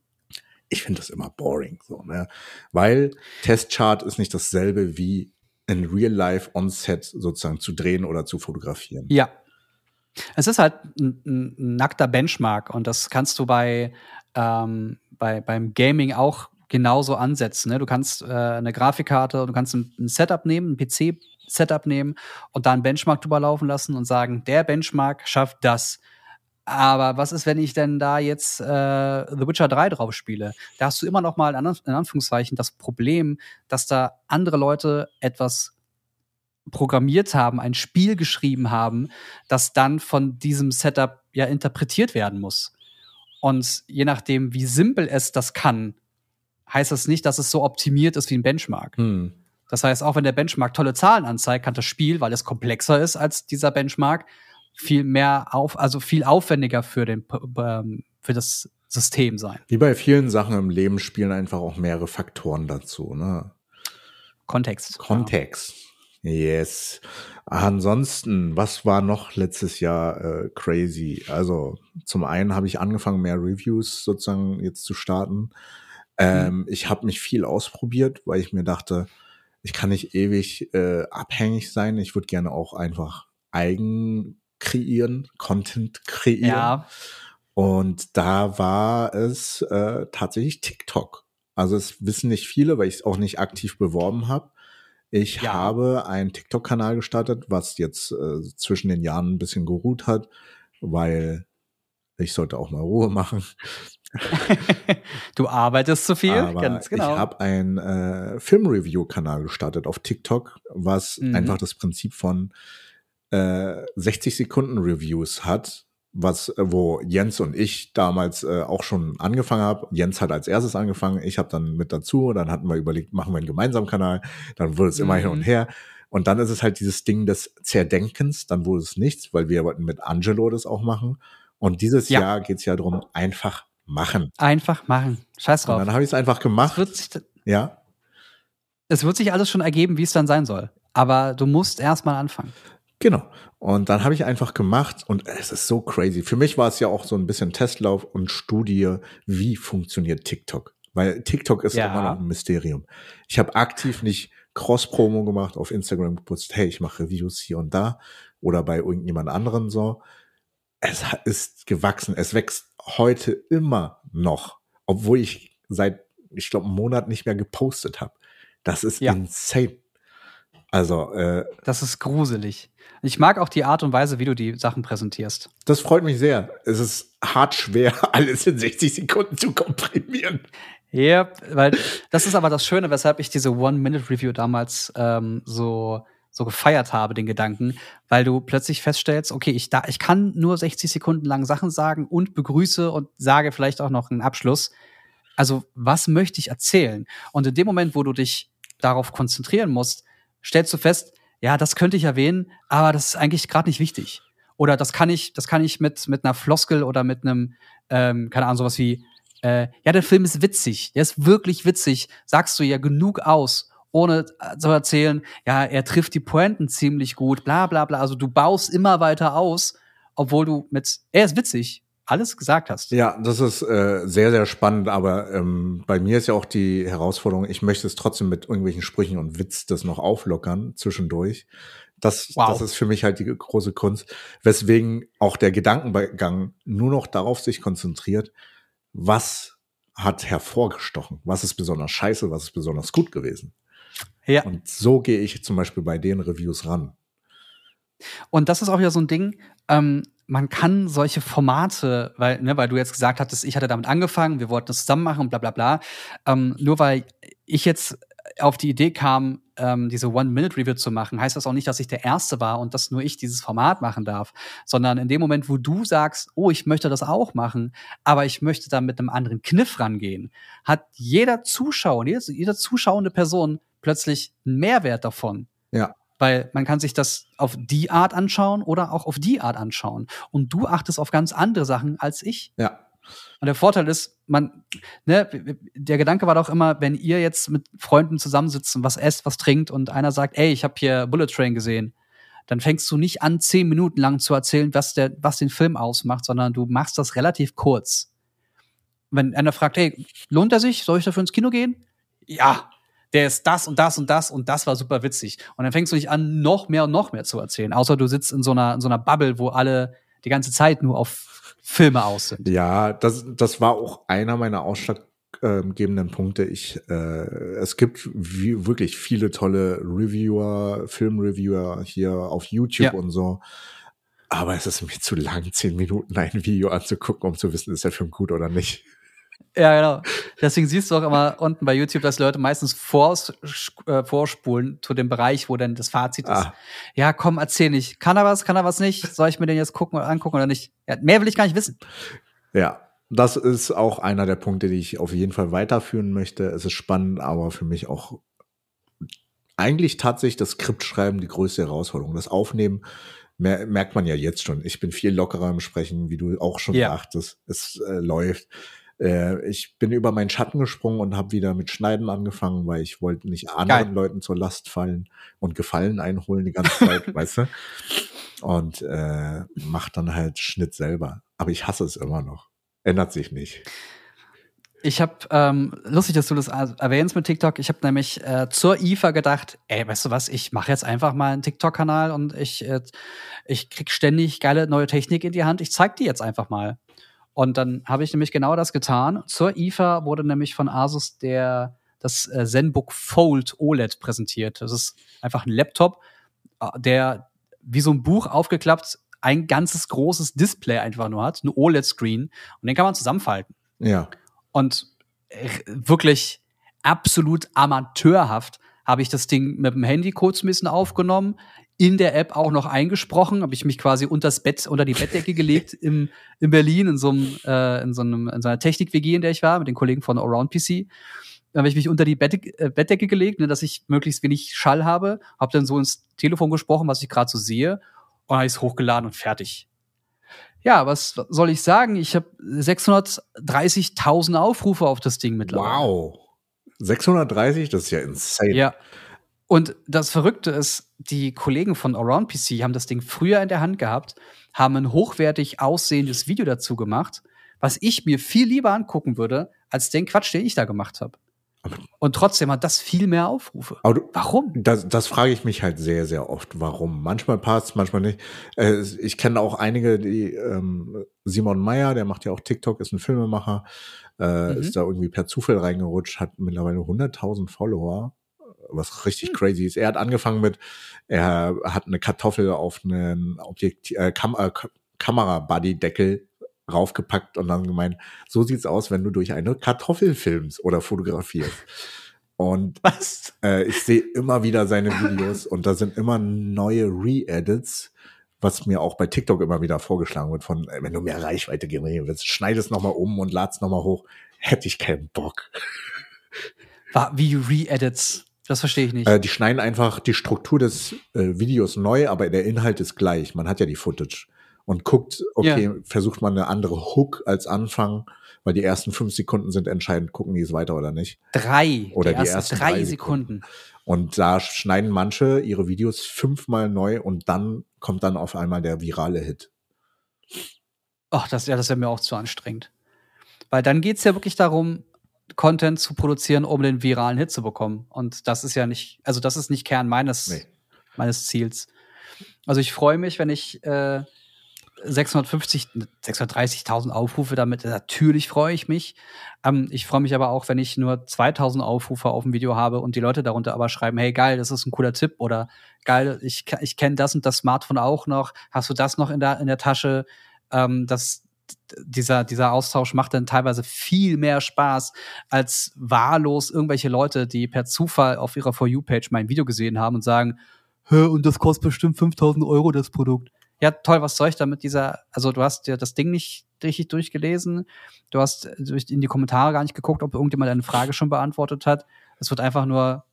Ich finde das immer boring, so, ne? Weil Testchart ist nicht dasselbe wie in Real Life on Set sozusagen zu drehen oder zu fotografieren. Ja. Es ist halt ein, ein nackter Benchmark und das kannst du bei, ähm, bei beim Gaming auch genauso ansetzen. Ne? Du kannst äh, eine Grafikkarte, du kannst ein, ein Setup nehmen, ein PC-Setup nehmen und da einen Benchmark drüber laufen lassen und sagen, der Benchmark schafft das. Aber was ist, wenn ich denn da jetzt äh, The Witcher 3 drauf spiele? Da hast du immer noch mal in Anf- in Anführungszeichen das Problem, dass da andere Leute etwas programmiert haben, ein Spiel geschrieben haben, das dann von diesem Setup ja interpretiert werden muss. Und je nachdem, wie simpel es das kann, heißt das nicht, dass es so optimiert ist wie ein Benchmark. Hm. Das heißt, auch wenn der Benchmark tolle Zahlen anzeigt, kann das Spiel, weil es komplexer ist als dieser Benchmark, viel mehr auf, also viel aufwendiger für den, ähm, für das System sein. Wie bei vielen Sachen im Leben spielen einfach auch mehrere Faktoren dazu, ne? Kontext. Kontext. Yes. Ansonsten, was war noch letztes Jahr äh, crazy? Also zum einen habe ich angefangen, mehr Reviews sozusagen jetzt zu starten. Ähm, Ich habe mich viel ausprobiert, weil ich mir dachte, ich kann nicht ewig äh, abhängig sein. Ich würde gerne auch einfach eigen kreieren, Content kreieren. Ja. Und da war es äh, tatsächlich TikTok. Also es wissen nicht viele, weil ich es auch nicht aktiv beworben habe. Ich Ja. habe einen TikTok-Kanal gestartet, was jetzt äh, zwischen den Jahren ein bisschen geruht hat, weil ich sollte auch mal Ruhe machen. du arbeitest zu viel, Aber ganz genau. ich habe einen äh, Film-Review-Kanal gestartet auf TikTok, was Mhm. einfach das Prinzip von äh, 60 Sekunden Reviews hat, was äh, wo Jens und ich damals äh, auch schon angefangen haben. Jens hat als erstes angefangen, ich habe dann mit dazu, dann hatten wir überlegt, machen wir einen gemeinsamen Kanal, dann wurde es immer hin und Mhm. her. Und dann ist es halt dieses Ding des Zerdenkens, dann wurde es nichts, weil wir wollten mit Angelo das auch machen. Und dieses Ja. Jahr geht's ja darum, einfach machen. Einfach machen. Scheiß Und drauf. dann habe ich es einfach gemacht. Es wird, sich, Ja, es wird sich alles schon ergeben, wie es dann sein soll. Aber du musst erst mal anfangen. Genau. Und dann habe ich einfach gemacht und es ist so crazy. Für mich war es ja auch so ein bisschen Testlauf und Studie, wie funktioniert TikTok. Weil TikTok ist Ja. immer noch ein Mysterium. Ich habe aktiv nicht Cross-Promo gemacht auf Instagram geputzt, hey, ich mache Reviews hier und da oder bei irgendjemand anderen so. Es ist gewachsen. Es wächst heute immer noch, obwohl ich seit, ich glaube, einem Monat nicht mehr gepostet habe. Das ist Ja. insane. Also, äh, Das ist gruselig. Ich mag auch die Art und Weise, wie du die Sachen präsentierst. Das freut mich sehr. Es ist hart schwer, alles in 60 Sekunden zu komprimieren. Ja, weil das ist aber das Schöne, weshalb ich diese One-Minute-Review damals ähm, so so gefeiert habe, den Gedanken, weil du plötzlich feststellst, okay, ich, da, ich kann nur 60 Sekunden lang Sachen sagen und begrüße und sage vielleicht auch noch einen Abschluss. Also, was möchte ich erzählen? Und in dem Moment, wo du dich darauf konzentrieren musst, stellst du fest, ja, das könnte ich erwähnen, aber das ist eigentlich gerade nicht wichtig. Oder das kann ich, das kann ich mit, mit einer Floskel oder mit einem, ähm, keine Ahnung, sowas wie, äh, ja, der Film ist witzig, der ist wirklich witzig, sagst du ja genug aus, ohne zu erzählen, ja, er trifft die Pointen ziemlich gut, bla bla bla. Also du baust immer weiter aus, obwohl du mit, er ist witzig, alles gesagt hast. Ja, das ist äh, sehr, sehr spannend, aber ähm, bei mir ist ja auch die Herausforderung, ich möchte es trotzdem mit irgendwelchen Sprüchen und Witz das noch auflockern zwischendurch. Das, wow. das ist für mich halt die große Kunst, weswegen auch der Gedankengang nur noch darauf sich konzentriert, was hat hervorgestochen, was ist besonders scheiße, was ist besonders gut gewesen. Ja. Und so gehe ich zum Beispiel bei den Reviews ran. Und das ist auch wieder so ein Ding, ähm, man kann solche Formate, weil, ne, weil du jetzt gesagt hattest, ich hatte damit angefangen, wir wollten das zusammen machen und bla bla bla. Ähm, nur weil ich jetzt auf die Idee kam, ähm, diese One-Minute-Review zu machen, heißt das auch nicht, dass ich der Erste war und dass nur ich dieses Format machen darf, sondern in dem Moment, wo du sagst, oh, ich möchte das auch machen, aber ich möchte da mit einem anderen Kniff rangehen, hat jeder Zuschauer, jede, jede zuschauende Person plötzlich einen Mehrwert davon. Ja. Weil man kann sich das auf die Art anschauen oder auch auf die Art anschauen. Und du achtest auf ganz andere Sachen als ich. Ja. Und der Vorteil ist, man, ne, der Gedanke war doch immer, wenn ihr jetzt mit Freunden zusammensitzt und was esst, was trinkt und einer sagt, ey, ich habe hier Bullet Train gesehen, dann fängst du nicht an, zehn Minuten lang zu erzählen, was, der, was den Film ausmacht, sondern du machst das relativ kurz. Wenn einer fragt, hey, lohnt er sich? Soll ich dafür ins Kino gehen? Ja, der ist das und das und das und das war super witzig. Und dann fängst du nicht an, noch mehr und noch mehr zu erzählen. Außer du sitzt in so einer, in so einer Bubble, wo alle die ganze Zeit nur auf Filme aus sind. Ja, das, das war auch einer meiner ausschlaggebenden Punkte. Ich, äh, es gibt wie, wirklich viele tolle Reviewer, Filmreviewer hier auf YouTube ja. und so. Aber es ist mir zu lang, zehn Minuten ein Video anzugucken, um zu wissen, ist der Film gut oder nicht. Ja, genau. Deswegen siehst du auch immer unten bei YouTube, dass Leute meistens vors, äh, vorspulen zu dem Bereich, wo dann das Fazit ist. Ah. Ja, komm, erzähl nicht. Kann er was, kann er was nicht? Soll ich mir den jetzt gucken oder angucken oder nicht? Ja, mehr will ich gar nicht wissen. Ja, das ist auch einer der Punkte, die ich auf jeden Fall weiterführen möchte. Es ist spannend, aber für mich auch eigentlich tatsächlich das Skriptschreiben die größte Herausforderung. Das Aufnehmen merkt man ja jetzt schon. Ich bin viel lockerer im Sprechen, wie du auch schon ja. sagtest. Es äh, läuft. Äh, ich bin über meinen Schatten gesprungen und habe wieder mit Schneiden angefangen, weil ich wollte nicht anderen Geil. Leuten zur Last fallen und Gefallen einholen die ganze Zeit, weißt du? Und äh, mach dann halt Schnitt selber. Aber ich hasse es immer noch. Ändert sich nicht. Ich habe, ähm, lustig, dass du das erwähnst mit TikTok. Ich habe nämlich äh, zur IFA gedacht, ey, weißt du was, ich mache jetzt einfach mal einen TikTok-Kanal und ich, äh, ich krieg ständig geile neue Technik in die Hand. Ich zeig die jetzt einfach mal. Und dann habe ich nämlich genau das getan. Zur IFA wurde nämlich von Asus der das äh, ZenBook Fold OLED präsentiert. Das ist einfach ein Laptop, äh, der wie so ein Buch aufgeklappt ein ganzes großes Display einfach nur hat, ein OLED-Screen und den kann man zusammenfalten. Ja. Und wirklich absolut amateurhaft habe ich das Ding mit dem Handy kurz ein bisschen aufgenommen, in der App auch noch eingesprochen, habe ich mich quasi unters Bett, unter die Bettdecke gelegt im, in Berlin, in so, einem, äh, in so, einem, in so einer Technik-WG, in der ich war, mit den Kollegen von Around PC. Da habe ich mich unter die Bett, äh, Bettdecke gelegt, ne, dass ich möglichst wenig Schall habe, habe dann so ins Telefon gesprochen, was ich gerade so sehe, und habe es hochgeladen und fertig. Ja, was soll ich sagen? Ich habe 630.000 Aufrufe auf das Ding mittlerweile. Wow. 630, das ist ja insane. Ja. Und das Verrückte ist, die Kollegen von Around PC haben das Ding früher in der Hand gehabt, haben ein hochwertig aussehendes Video dazu gemacht, was ich mir viel lieber angucken würde, als den Quatsch, den ich da gemacht habe. Und trotzdem hat das viel mehr Aufrufe. Du, warum? Das, das frage ich mich halt sehr, sehr oft. Warum? Manchmal passt, manchmal nicht. Äh, ich kenne auch einige, die ähm, Simon Meyer, der macht ja auch TikTok, ist ein Filmemacher, äh, mhm. ist da irgendwie per Zufall reingerutscht, hat mittlerweile 100.000 Follower was richtig hm. crazy ist. Er hat angefangen mit, er hat eine Kartoffel auf einen Objekt, äh, Kam äh, Kamera-Buddy-Deckel raufgepackt und dann gemeint, so sieht's aus, wenn du durch eine Kartoffel filmst oder fotografierst. Und Was? äh, ich sehe immer wieder seine Videos und da sind immer neue Re-Edits, was mir auch bei TikTok immer wieder vorgeschlagen wird von, wenn du mehr Reichweite generieren willst, schneid es nochmal um und lad's nochmal hoch. Hätte ich keinen Bock. Wie Re-Edits? Das verstehe ich nicht. Äh, die schneiden einfach die Struktur des äh, Videos neu, aber der Inhalt ist gleich. Man hat ja die Footage und guckt, okay, versucht man eine andere Hook als Anfang, weil die ersten fünf Sekunden sind entscheidend, gucken die es weiter oder nicht. drei. oder die, die ersten drei drei Sekunden. Und da schneiden manche ihre Videos fünfmal neu und dann kommt dann auf einmal der virale Hit. Ach, das, ja, das wäre mir auch zu anstrengend. Weil dann geht's ja wirklich darum, Content zu produzieren, um den viralen Hit zu bekommen. Und das ist ja nicht, also das ist nicht Kern meines, Nee. meines Ziels. Also ich freue mich, wenn ich äh, 650, 630.000 Aufrufe damit, natürlich freue ich mich. Ähm, ich freue mich aber auch, wenn ich nur 2000 Aufrufe auf ein Video habe und die Leute darunter aber schreiben, hey geil, das ist ein cooler Tipp oder geil, ich, ich kenne das und das Smartphone auch noch, hast du das noch in der, in der Tasche? Ähm, das, dieser, dieser Austausch macht dann teilweise viel mehr Spaß als wahllos irgendwelche Leute, die per Zufall auf ihrer For You-Page mein Video gesehen haben und sagen, Hä, und das kostet bestimmt 5000 Euro, das Produkt. Ja, toll, was soll ich damit dieser, also du hast ja das Ding nicht richtig durchgelesen, du hast in die Kommentare gar nicht geguckt, ob irgendjemand deine Frage schon beantwortet hat. Es wird einfach nur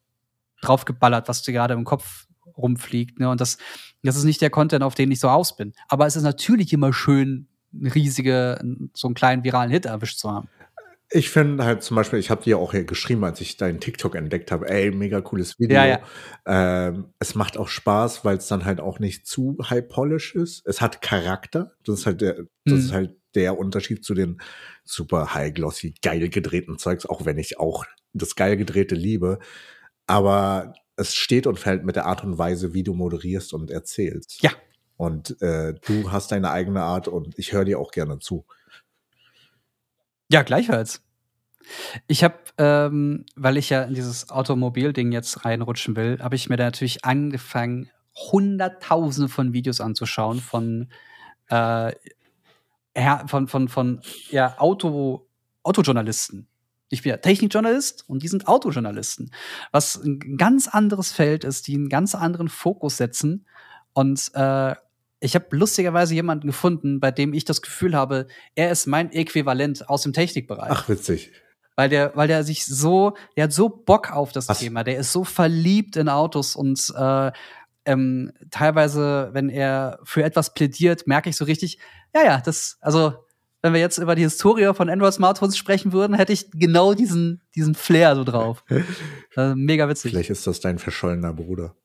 draufgeballert, was dir gerade im Kopf rumfliegt. Ne? Und das, das ist nicht der Content, auf den ich so aus bin. Aber es ist natürlich immer schön, eine riesige, so einen kleinen viralen Hit erwischt zu haben. Ich finde halt zum Beispiel, ich habe dir auch hier geschrieben, als ich deinen TikTok entdeckt habe, ey, mega cooles Video. Ja, ja. Ähm, es macht auch Spaß, weil es dann halt auch nicht zu high polish ist. Es hat Charakter. Das ist halt der, das Mhm. ist halt der Unterschied zu den super high glossy, geil gedrehten Zeugs, auch wenn ich auch das geil gedrehte liebe. Aber es steht und fällt mit der Art und Weise, wie du moderierst und erzählst. Ja. Und äh, du hast deine eigene Art und ich höre dir auch gerne zu. Ja, gleichfalls. Ich habe, ähm, weil ich ja in dieses Automobilding jetzt reinrutschen will, habe ich mir da natürlich angefangen, hunderttausende von Videos anzuschauen von, äh, von, von, von ja, Auto, Autojournalisten. Ich bin ja Technikjournalist und die sind Autojournalisten. Was ein ganz anderes Feld ist, die einen ganz anderen Fokus setzen. Und äh, ich habe lustigerweise jemanden gefunden, bei dem ich das Gefühl habe, er ist mein Äquivalent aus dem Technikbereich. Ach, witzig. Weil der, weil der sich so, der hat so Bock auf das Was? Thema, der ist so verliebt in Autos und äh, ähm, teilweise, wenn er für etwas plädiert, merke ich so richtig, ja, ja, das, also wenn wir jetzt über die Historie von Android Smartphones sprechen würden, hätte ich genau diesen, diesen Flair so drauf. äh, mega witzig. Vielleicht ist das dein verschollener Bruder.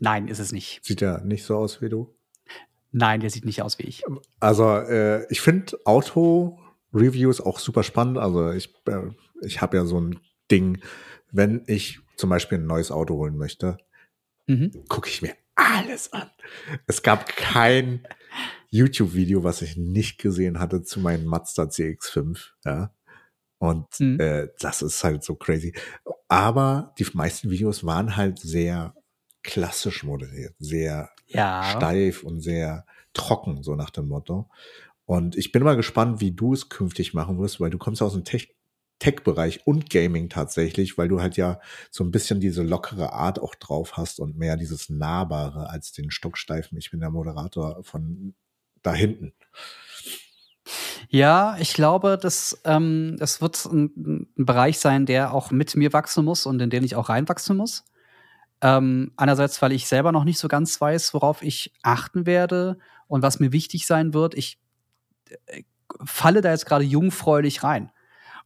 Nein, ist es nicht. Sieht ja nicht so aus wie du. Nein, der sieht nicht aus wie ich. Also äh, ich finde Auto-Reviews auch super spannend. Also ich, äh, ich habe ja so ein Ding, wenn ich zum Beispiel ein neues Auto holen möchte, Mhm. gucke ich mir alles an. Es gab kein YouTube-Video, was ich nicht gesehen hatte zu meinem Mazda CX-5. Ja. Und Mhm. äh, das ist halt so crazy. Aber die meisten Videos waren halt sehr klassisch moderiert, sehr Ja. steif und sehr trocken, so nach dem Motto. Und ich bin mal gespannt, wie du es künftig machen wirst, weil du kommst aus dem Tech- Tech-Bereich und Gaming tatsächlich, weil du halt ja so ein bisschen diese lockere Art auch drauf hast und mehr dieses Nahbare als den Stocksteifen. Ich bin der Moderator von da hinten. Ja, ich glaube, das, ähm, das wird ein, ein Bereich sein, der auch mit mir wachsen muss und in den ich auch reinwachsen muss. Ähm, einerseits, weil ich selber noch nicht so ganz weiß, worauf ich achten werde und was mir wichtig sein wird. Ich äh, falle da jetzt gerade jungfräulich rein.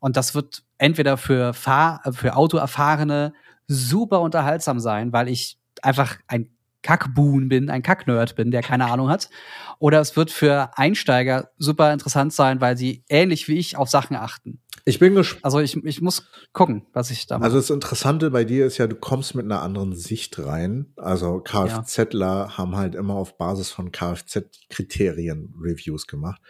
Und das wird entweder für, Fahr für Autoerfahrene super unterhaltsam sein, weil ich einfach ein Kackbuhn bin, ein Kacknerd bin, der keine Ahnung hat. Oder es wird für Einsteiger super interessant sein, weil sie ähnlich wie ich auf Sachen achten. Ich bin gespannt. Also ich, ich muss gucken, was ich da mache. Also das Interessante bei dir ist ja, du kommst mit einer anderen Sicht rein. Also Kfzler haben halt immer auf Basis von Kfz-Kriterien Reviews gemacht.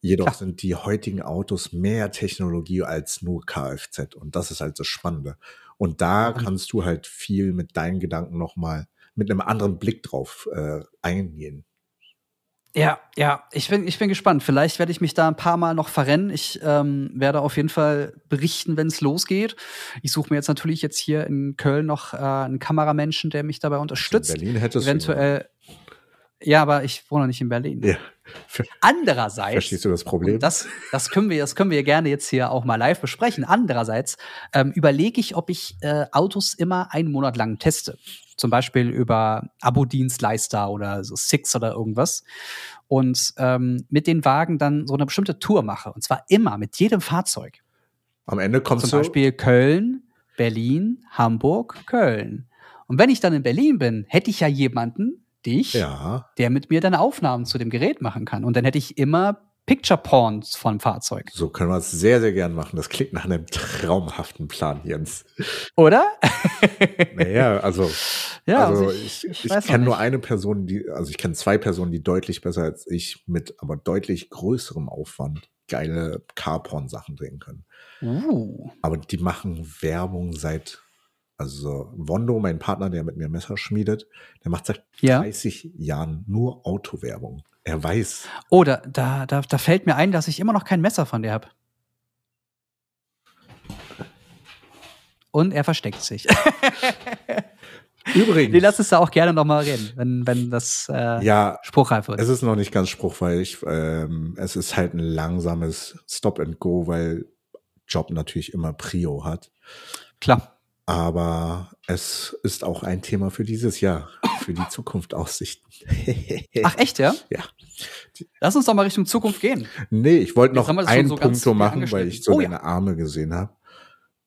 Jedoch Klar. sind die heutigen Autos mehr Technologie als nur Kfz. Und das ist halt das Spannende. Und da kannst du halt viel mit deinen Gedanken nochmal mit einem anderen Blick drauf äh, eingehen. Ja, ja, ich bin, ich bin gespannt. Vielleicht werde ich mich da ein paar Mal noch verrennen. Ich ähm, werde auf jeden Fall berichten, wenn es losgeht. Ich suche mir jetzt natürlich jetzt hier in Köln noch äh, einen Kameramenschen, der mich dabei unterstützt. In Berlin hättest Eventuell. Ja, aber ich wohne noch nicht in Berlin. du. Ja. Andererseits. Verstehst du das Problem? Das, das können wir, das können wir gerne jetzt hier auch mal live besprechen. Andererseits ähm, überlege ich, ob ich äh, Autos immer einen Monat lang teste. Zum Beispiel über Abo-Dienstleister oder so Six oder irgendwas. Und ähm, mit den Wagen dann so eine bestimmte Tour mache. Und zwar immer mit jedem Fahrzeug. Am Ende kommst Zum du. Beispiel Köln, Berlin, Hamburg, Köln. Und wenn ich dann in Berlin bin, hätte ich ja jemanden, dich, Ja. der mit mir dann Aufnahmen zu dem Gerät machen kann. Und dann hätte ich immer Picture Porn vom Fahrzeug. So können wir es sehr, sehr gern machen. Das klingt nach einem traumhaften Plan, Jens. Oder? Naja, also, Ja, also also ich, ich ich, noch kenne nur eine Person, die, also ich kenne zwei Personen, die deutlich besser als ich mit aber deutlich größerem Aufwand geile Carporn-Sachen drehen können. Uh. Aber die machen Werbung seit, also Wondo, mein Partner, der mit mir Messer schmiedet, der macht seit Ja. 30 Jahren nur Autowerbung. Er weiß, Oh, da, da, da, da fällt mir ein, dass ich immer noch kein Messer von dir habe. Und er versteckt sich. übrigens, nee, lass es da auch gerne noch mal reden, wenn, wenn das äh, ja, spruchreif wird. Es ist noch nicht ganz spruchreich. Ähm, es ist halt ein langsames Stop and Go, weil Job natürlich immer Prio hat. Klar. Aber es ist auch ein Thema für dieses Jahr, für die Zukunft Aussichten. Ach, echt, ja? Ja. Lass uns doch mal Richtung Zukunft gehen. nee, ich wollte noch schon einen so Punkt machen, weil ich so Oh ja. deine Arme gesehen habe.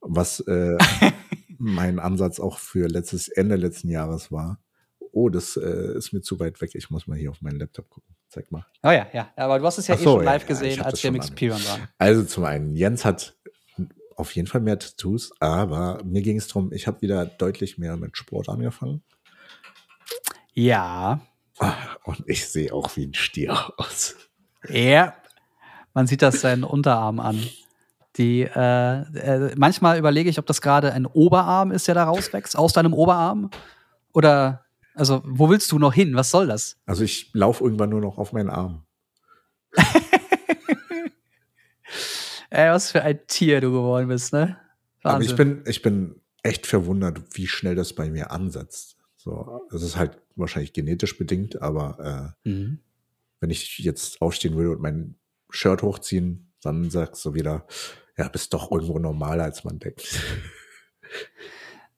Was äh, mein Ansatz auch für letztes Ende letzten Jahres war. Oh, das äh, ist mir zu weit weg. Ich muss mal hier auf meinen Laptop gucken. Zeig mal. Oh ja, ja. Aber du hast es ja eh so, schon ja, live ja, gesehen, als wir im schon Experience waren. Also zum einen, Jens hat auf jeden Fall mehr Tattoos, aber mir ging es darum, ich habe wieder deutlich mehr mit Sport angefangen. Ja. Ah, Und ich sehe auch wie ein Stier aus. Ja. Man sieht das seinen Unterarm an. Die, äh, äh, manchmal überlege ich, ob das gerade ein Oberarm ist, der da rauswächst, aus deinem Oberarm. Oder, also, wo willst du noch hin? Was soll das? Also ich laufe irgendwann nur noch auf meinen Arm. Ey, was für ein Tier du geworden bist, ne? Aber ich bin, ich bin echt verwundert, wie schnell das bei mir ansetzt. So, es ist halt wahrscheinlich genetisch bedingt, aber äh, Mhm. wenn ich jetzt aufstehen würde und mein Shirt hochziehen, dann sagst du wieder, ja, bist doch irgendwo normaler, als man denkt.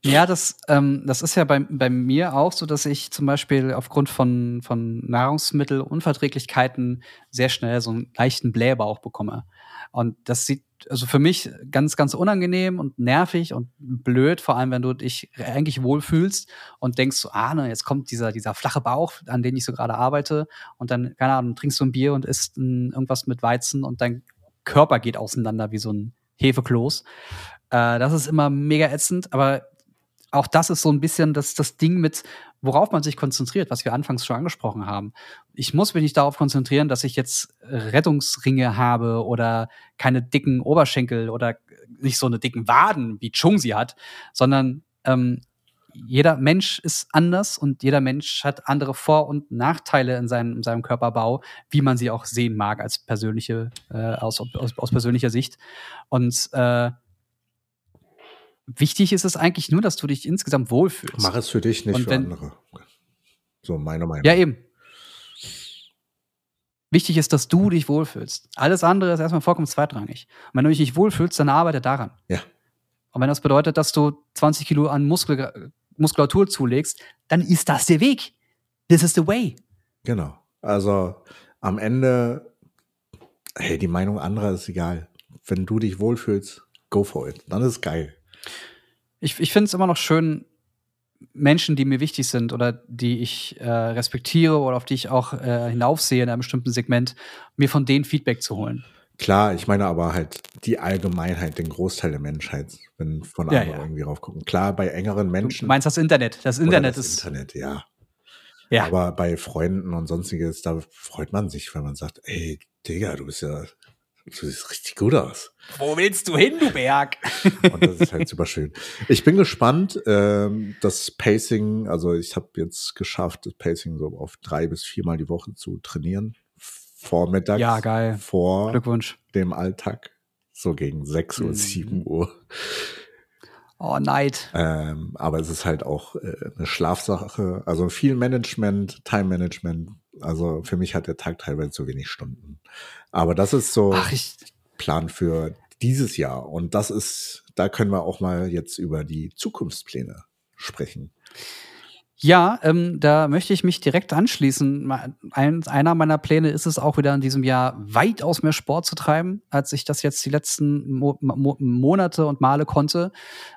Ja, das, ähm, das ist ja bei, bei mir auch so, dass ich zum Beispiel aufgrund von, von Nahrungsmittelunverträglichkeiten sehr schnell so einen leichten Blähbauch bekomme. Und das sieht also für mich ganz, ganz unangenehm und nervig und blöd, vor allem wenn du dich eigentlich wohlfühlst und denkst so, ah, ne, jetzt kommt dieser, dieser flache Bauch, an dem ich so gerade arbeite und dann, keine Ahnung, trinkst du ein Bier und isst ein, irgendwas mit Weizen und dein Körper geht auseinander wie so ein Hefekloß. Äh, das ist immer mega ätzend, aber auch das ist so ein bisschen das, das Ding mit, worauf man sich konzentriert, was wir anfangs schon angesprochen haben. Ich muss mich nicht darauf konzentrieren, dass ich jetzt Rettungsringe habe oder keine dicken Oberschenkel oder nicht so eine dicken Waden, wie Chung sie hat, sondern ähm, jeder Mensch ist anders und jeder Mensch hat andere Vor- und Nachteile in seinem, in seinem Körperbau, wie man sie auch sehen mag als persönliche, äh, aus, aus, aus persönlicher Sicht. Und äh, wichtig ist es eigentlich nur, dass du dich insgesamt wohlfühlst. Mach es für dich, nicht Und für wenn- andere. So meine Meinung. Ja, eben. Wichtig ist, dass du dich wohlfühlst. Alles andere ist erstmal vollkommen zweitrangig. Und wenn du dich nicht wohlfühlst, dann arbeite daran. Ja. Und wenn das bedeutet, dass du 20 Kilo an Muskel, Muskulatur zulegst, dann ist das der Weg. This is the way. Genau. Also am Ende, hey, die Meinung anderer ist egal. Wenn du dich wohlfühlst, go for it. Dann ist es geil. Ich, ich finde es immer noch schön, Menschen, die mir wichtig sind oder die ich äh, respektiere oder auf die ich auch äh, hinaufsehe in einem bestimmten Segment, mir von denen Feedback zu holen. Klar, ich meine aber halt die Allgemeinheit, den Großteil der Menschheit, wenn von Ja, anderen ja. irgendwie raufgucken. Klar, bei engeren Du Menschen. meinst das Internet. Das Internet das ist. Internet, ja. Ja. Aber bei Freunden und sonstiges, da freut man sich, wenn man sagt, ey, Digga, du bist ja Du siehst richtig gut aus. Wo willst du hin, du Berg? Und das ist halt super schön. Ich bin gespannt, ähm, das Pacing, also ich habe jetzt geschafft, das Pacing so auf drei bis viermal die Woche zu trainieren. Vormittags. Ja, geil. Vor Glückwunsch. dem Alltag. So gegen 6 Uhr, Mhm. 7 Uhr. Oh, Neid. Ähm, aber es ist halt auch äh, eine Schlafsache. Also viel Management, Time Management. Also für mich hat der Tag teilweise zu wenig Stunden. Aber das ist so Ach, Plan für dieses Jahr. Und das ist, da können wir auch mal jetzt über die Zukunftspläne sprechen. Ja, ähm, da möchte ich mich direkt anschließen. Ein, einer meiner Pläne ist es auch wieder in diesem Jahr weitaus mehr Sport zu treiben, als ich das jetzt die letzten Mo Mo Monate und Male konnte.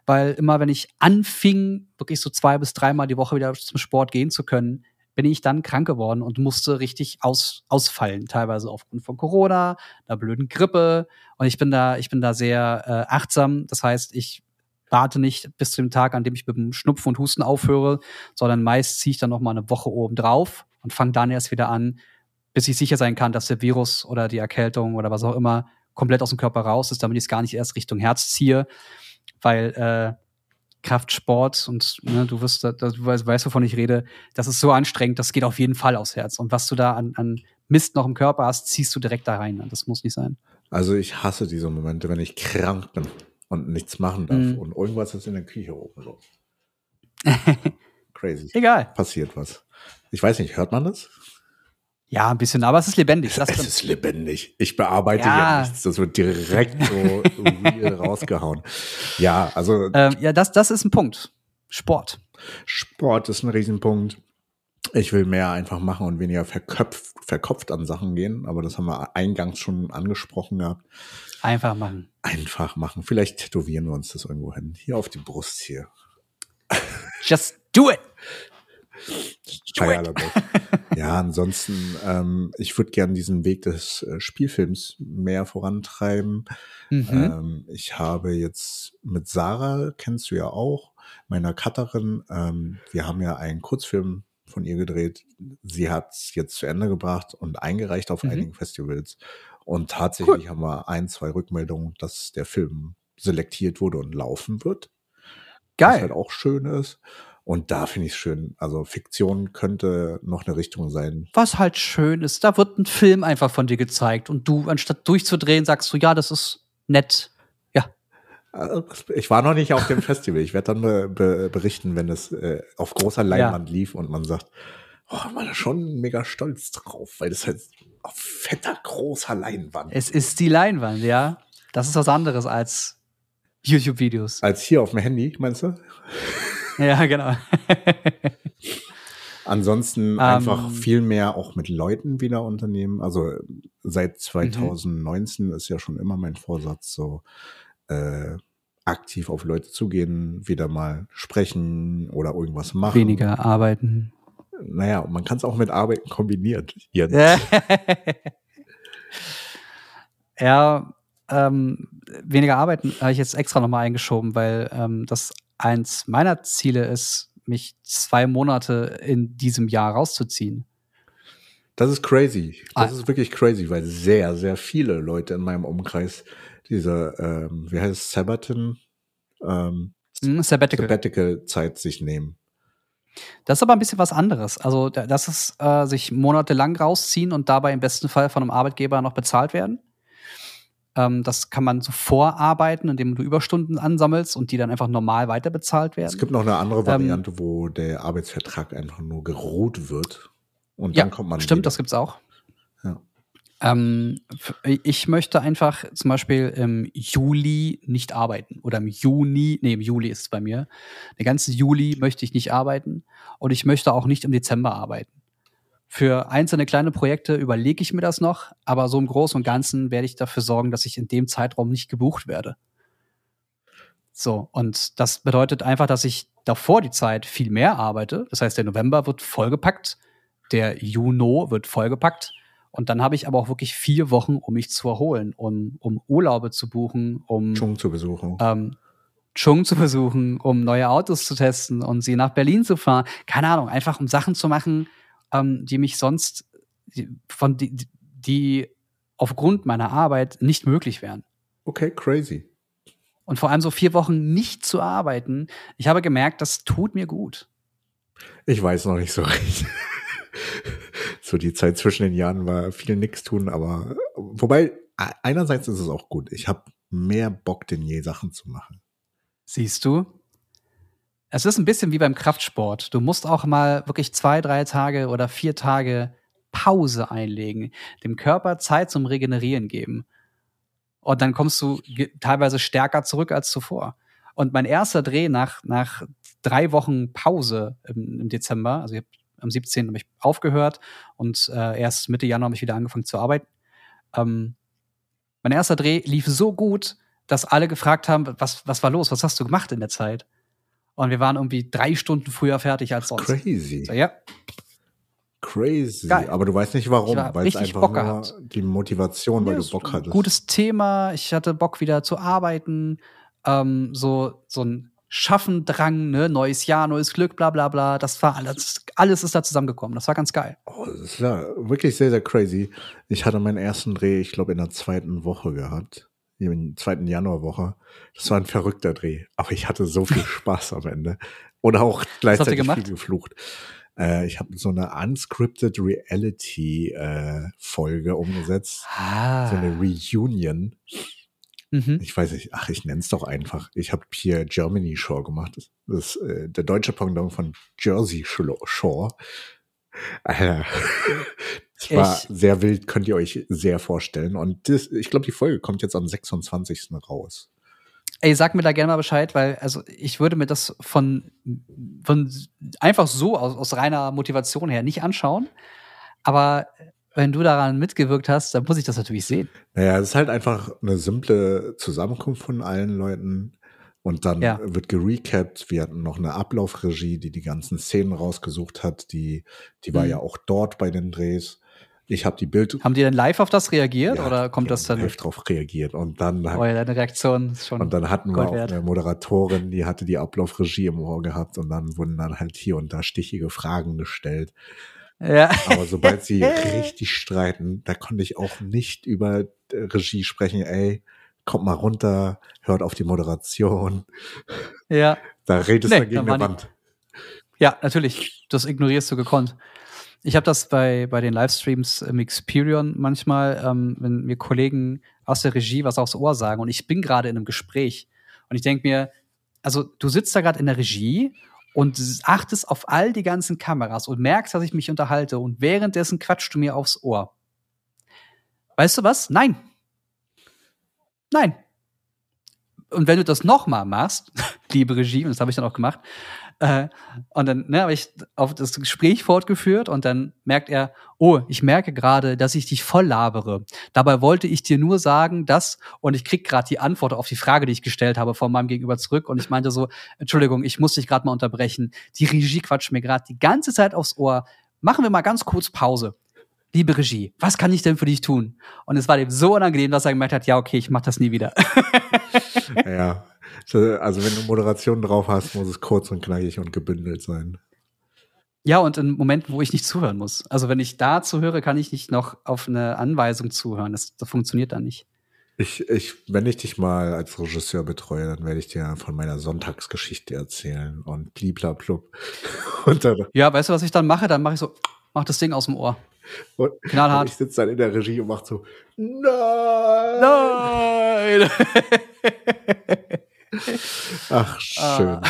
Weil immer, wenn ich anfing, wirklich so zwei bis dreimal die Woche wieder zum Sport gehen zu können, bin ich dann krank geworden und musste richtig aus, ausfallen, teilweise aufgrund von Corona, einer blöden Grippe. Und ich bin da, ich bin da sehr äh, achtsam. Das heißt, ich warte nicht bis zu dem Tag, an dem ich mit dem Schnupfen und Husten aufhöre, sondern meist ziehe ich dann noch mal eine Woche oben drauf und fange dann erst wieder an, bis ich sicher sein kann, dass der Virus oder die Erkältung oder was auch immer komplett aus dem Körper raus ist, damit ich es gar nicht erst Richtung Herz ziehe, weil äh, Kraftsport und ne, du wirst, da- du weißt, weißt, wovon ich rede, das ist so anstrengend, das geht auf jeden Fall aufs Herz. Und was du da an, an Mist noch im Körper hast, ziehst du direkt da rein. Das muss nicht sein. Also ich hasse diese Momente, wenn ich krank bin und nichts machen darf Mhm. und irgendwas ist in der Küche oben los. Crazy. Egal. Passiert was. Ich weiß nicht, hört man das? Ja, ein bisschen, aber es ist lebendig. Das es ist lebendig. Ich bearbeite Ja. ja nichts. Das wird direkt so rausgehauen. Ja, also Ähm, ja, das, das ist ein Punkt. Sport. Sport ist ein Riesenpunkt. Ich will mehr einfach machen und weniger verköpft, verkopft an Sachen gehen. Aber das haben wir eingangs schon angesprochen gehabt. Einfach machen. Einfach machen. Vielleicht tätowieren wir uns das irgendwo hin. Hier auf die Brust hier. Just do it. Shia ja, ansonsten, ähm, ich würde gern diesen Weg des äh, Spielfilms mehr vorantreiben. Mhm. Ähm, ich habe jetzt mit Sarah, kennst du ja auch, meiner Cutterin, ähm, wir haben ja einen Kurzfilm von ihr gedreht. Sie hat es jetzt zu Ende gebracht und eingereicht auf Mhm. einigen Festivals. Und tatsächlich haben wir ein, zwei Rückmeldungen, dass der Film selektiert wurde und laufen wird. Was halt Geil. auch schön ist. Und da finde ich es schön. Also Fiktion könnte noch eine Richtung sein. Was halt schön ist, da wird ein Film einfach von dir gezeigt und du, anstatt durchzudrehen, sagst du, ja, das ist nett. Ja. Also, Ich war noch nicht auf dem Festival. Ich werde dann be be berichten, wenn es äh, auf großer Leinwand lief und man sagt, oh, man ist schon mega stolz drauf, weil das halt auf fetter, großer Leinwand. Es ist die Leinwand, ja. Das ist was anderes als YouTube-Videos. Als hier auf dem Handy, meinst du? Ja, genau. Ansonsten Ähm. einfach viel mehr auch mit Leuten wieder unternehmen. Also seit 2019 ist ja schon immer mein Vorsatz, so äh, aktiv auf Leute zugehen, wieder mal sprechen oder irgendwas machen. Weniger arbeiten. Naja, man kann es auch mit Arbeiten kombinieren. Jetzt. ja, ähm, weniger arbeiten habe ich jetzt extra nochmal eingeschoben, weil ähm, das eins meiner Ziele ist, mich zwei Monate in diesem Jahr rauszuziehen. Das ist crazy. Das Ah. ist wirklich crazy, weil sehr, sehr viele Leute in meinem Umkreis diese, ähm, wie heißt es, Sabaton, ähm, Hm, Sabbatical. Sabbatical-Zeit sich nehmen. Das ist aber ein bisschen was anderes. Also, da- das ist äh, sich monatelang rausziehen und dabei im besten Fall von einem Arbeitgeber noch bezahlt werden. Ähm, das kann man so vorarbeiten, indem du Überstunden ansammelst und die dann einfach normal weiter bezahlt werden. Es gibt noch eine andere Ähm, Variante, wo der Arbeitsvertrag einfach nur geruht wird. Und ja, dann kommt man stimmt, wieder. das gibt's auch. Ja. Ähm, ich möchte einfach zum Beispiel im Juli nicht arbeiten oder im Juni, nee, im Juli ist es bei mir. Den ganzen Juli möchte ich nicht arbeiten und ich möchte auch nicht im Dezember arbeiten. Für einzelne kleine Projekte überlege ich mir das noch, aber so im Großen und Ganzen werde ich dafür sorgen, dass ich in dem Zeitraum nicht gebucht werde. So, und das bedeutet einfach, dass ich davor die Zeit viel mehr arbeite. Das heißt, der November wird vollgepackt, der Juno wird vollgepackt. Und dann habe ich aber auch wirklich vier Wochen, um mich zu erholen, um, um Urlaube zu buchen, um Chung zu besuchen. ähm, Chung zu besuchen, um neue Autos zu testen und sie nach Berlin zu fahren. Keine Ahnung, einfach um Sachen zu machen, ähm, die mich sonst, von die, die aufgrund meiner Arbeit nicht möglich wären. Okay, crazy. Und vor allem so vier Wochen nicht zu arbeiten, ich habe gemerkt, das tut mir gut. Ich weiß noch nicht so recht. so die Zeit zwischen den Jahren war viel nix tun, aber wobei einerseits ist es auch gut. Ich habe mehr Bock denn je Sachen zu machen. Siehst du? Es ist ein bisschen wie beim Kraftsport. Du musst auch mal wirklich zwei, drei Tage oder vier Tage Pause einlegen, dem Körper Zeit zum Regenerieren geben. Und dann kommst du teilweise stärker zurück als zuvor. Und mein erster Dreh nach, nach drei Wochen Pause im, im Dezember, also ich hab, am 17. habe ich aufgehört und äh, erst Mitte Januar habe ich wieder angefangen zu arbeiten. Ähm, mein erster Dreh lief so gut, dass alle gefragt haben, was, was war los, was hast du gemacht in der Zeit? Und wir waren irgendwie drei Stunden früher fertig als sonst. Crazy. So, ja. Crazy. Geil. Aber du weißt nicht warum, weil es einfach Bock nur die Motivation, weil Ja, du Bock hattest. Gutes Thema. Ich hatte Bock wieder zu arbeiten. Ähm, so, so ein Schaffendrang, ne? Neues Jahr, neues Glück, bla bla bla. Das war alles, alles ist da zusammengekommen. Das war ganz geil. Oh, das ist ja wirklich sehr, sehr crazy. Ich hatte meinen ersten Dreh, ich glaube, in der zweiten Woche gehabt. In der zweiten Januarwoche. Das war ein verrückter Dreh. Aber ich hatte so viel Spaß am Ende. Oder auch gleichzeitig viel geflucht. Äh, ich habe so eine unscripted Reality-Folge umgesetzt. Ah. So eine Reunion. Mhm. Ich weiß nicht, ach, ich nenne es doch einfach. Ich habe hier Germany Shore gemacht. Das ist äh, der deutsche Pendant von Jersey Shore. Alter. Das war Ich- sehr wild, könnt ihr euch sehr vorstellen. Und das, ich glaube, die Folge kommt jetzt am 26. raus. Ey, sag mir da gerne mal Bescheid, weil also ich würde mir das von, von einfach so aus, aus reiner Motivation her nicht anschauen. Aber wenn du daran mitgewirkt hast, dann muss ich das natürlich sehen. Naja, es ist halt einfach eine simple Zusammenkunft von allen Leuten. Und dann Ja. wird gerecapt. Wir hatten noch eine Ablaufregie, die die ganzen Szenen rausgesucht hat. Die, die war Mhm. ja auch dort bei den Drehs. Ich habe die Bild. Haben die denn live auf das reagiert Ja, oder kommt die das dann? live drauf reagiert. Und dann, Oh ja, deine Reaktion ist schon. und dann hatten wir auch wert. eine Moderatorin, die hatte die Ablaufregie im Ohr gehabt. Und dann wurden dann halt hier und da stichige Fragen gestellt. ja. Aber sobald sie richtig streiten, da konnte ich auch nicht über äh, Regie sprechen. Ey, kommt mal runter, hört auf die Moderation. ja. Da redest Nee, du gegen waren Wand. Ja, natürlich. Das ignorierst du gekonnt. Ich habe das bei, bei den Livestreams im Experion manchmal, ähm, wenn mir Kollegen aus der Regie was aufs Ohr sagen und ich bin gerade in einem Gespräch und ich denke mir, also du sitzt da gerade in der Regie und achtest auf all die ganzen Kameras und merkst, dass ich mich unterhalte und währenddessen quatschst du mir aufs Ohr. Weißt du was? Nein. Nein. Und wenn du das nochmal machst, liebe Regie, und das habe ich dann auch gemacht, äh, und dann ne, habe ich auf das Gespräch fortgeführt und dann merkt er, oh, ich merke gerade, dass ich dich voll labere. Dabei wollte ich dir nur sagen, dass, und ich krieg gerade die Antwort auf die Frage, die ich gestellt habe, von meinem Gegenüber zurück. Und ich meinte so, Entschuldigung, ich muss dich gerade mal unterbrechen. Die Regie quatscht mir gerade die ganze Zeit aufs Ohr. Machen wir mal ganz kurz Pause. Liebe Regie, was kann ich denn für dich tun? Und es war dem so unangenehm, dass er gemerkt hat, ja, okay, ich mach das nie wieder. Ja. So, Also wenn du Moderation drauf hast, muss es kurz und knackig und gebündelt sein. Ja, und in Momenten, wo ich nicht zuhören muss. Also wenn ich da zuhöre, kann ich nicht noch auf eine Anweisung zuhören. Das, das funktioniert dann nicht. Ich, ich, wenn ich dich mal als Regisseur betreue, dann werde ich dir von meiner Sonntagsgeschichte erzählen und bliblablub. Und dann, Ja, weißt du, was ich dann mache? Dann mache ich so, mach das Ding aus dem Ohr. und, Knallhart. und ich sitze dann in der Regie und mach so, nein! Nein! Ach, schön. Ah.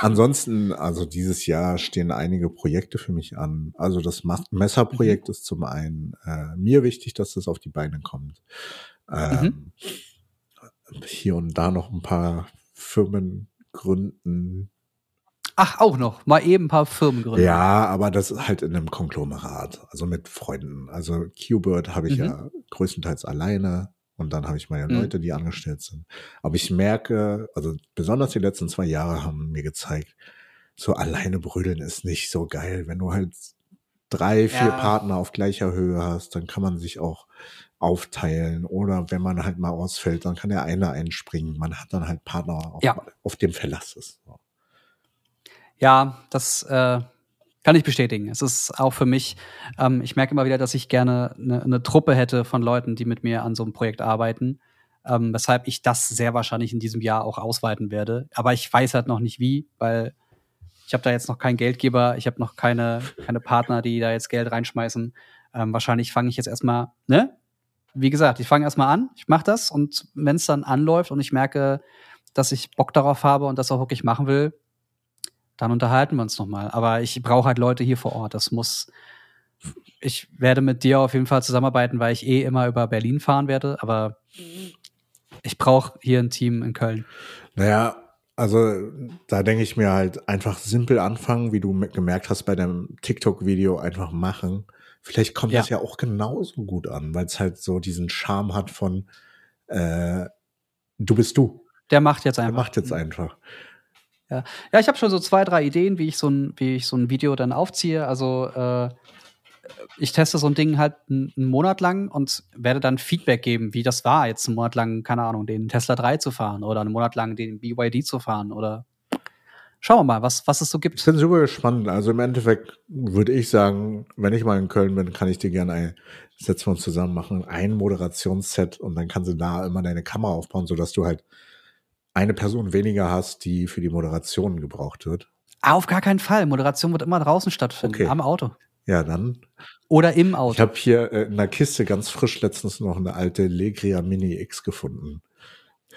Ansonsten, also dieses Jahr stehen einige Projekte für mich an. Also das Messerprojekt ist zum einen äh, mir wichtig, dass das auf die Beine kommt. Ähm, Hier und da noch ein paar Firmen gründen. Ach, auch noch. Mal eben ein paar Firmen gründen. Ja, aber das ist halt in einem Konglomerat, also mit Freunden. Also Qbird habe ich Mhm. ja größtenteils alleine und dann habe ich meine Mhm. Leute, die angestellt sind. Aber ich merke, also besonders die letzten zwei Jahre haben mir gezeigt, so alleine brüdeln ist nicht so geil. Wenn du halt drei, vier Ja. Partner auf gleicher Höhe hast, dann kann man sich auch aufteilen. Oder wenn man halt mal ausfällt, dann kann der eine einspringen. Man hat dann halt Partner, auf, Ja. auf dem Verlass ist. Ja, das, äh, Kann ich bestätigen. Es ist auch für mich, ähm, ich merke immer wieder, dass ich gerne eine, eine Truppe hätte von Leuten, die mit mir an so einem Projekt arbeiten. Ähm, weshalb ich das sehr wahrscheinlich in diesem Jahr auch ausweiten werde. Aber ich weiß halt noch nicht wie, weil ich habe da jetzt noch keinen Geldgeber, ich habe noch keine, keine Partner, die da jetzt Geld reinschmeißen. Ähm, wahrscheinlich fange ich jetzt erstmal, ne? Wie gesagt, ich fange erstmal an, ich mache das und wenn es dann anläuft und ich merke, dass ich Bock darauf habe und das auch wirklich machen will, dann unterhalten wir uns nochmal. Aber ich brauche halt Leute hier vor Ort. Das muss, ich werde mit dir auf jeden Fall zusammenarbeiten, weil ich eh immer über Berlin fahren werde, aber ich brauche hier ein Team in Köln. Naja, also da denke ich mir halt einfach simpel anfangen, wie du gemerkt hast bei deinem TikTok-Video, einfach machen. Vielleicht kommt Ja. das ja auch genauso gut an, weil es halt so diesen Charme hat von äh, du bist du. Der macht jetzt einfach. macht jetzt einfach. Ja, ich habe schon so zwei, drei Ideen, wie ich so ein, wie ich so ein Video dann aufziehe. Also äh, ich teste so ein Ding halt einen, Monat lang und werde dann Feedback geben, wie das war, jetzt einen Monat lang, keine Ahnung, den Tesla 3 zu fahren oder einen Monat lang den BYD zu fahren oder schauen wir mal, was, was es so Ich gibt. bin super gespannt. Also im Endeffekt würde ich sagen, wenn ich mal in Köln bin, kann ich dir gerne ein, setzen wir uns zusammen, machen ein Moderationsset und dann kannst du da immer deine Kamera aufbauen, sodass du halt eine Person weniger hast, die für die Moderation gebraucht wird. Auf gar keinen Fall. Moderation wird immer draußen stattfinden, Okay. am Auto. Ja, dann. Oder im Ich Auto. habe hier äh, in der Kiste ganz frisch letztens noch eine alte Legria Mini X gefunden.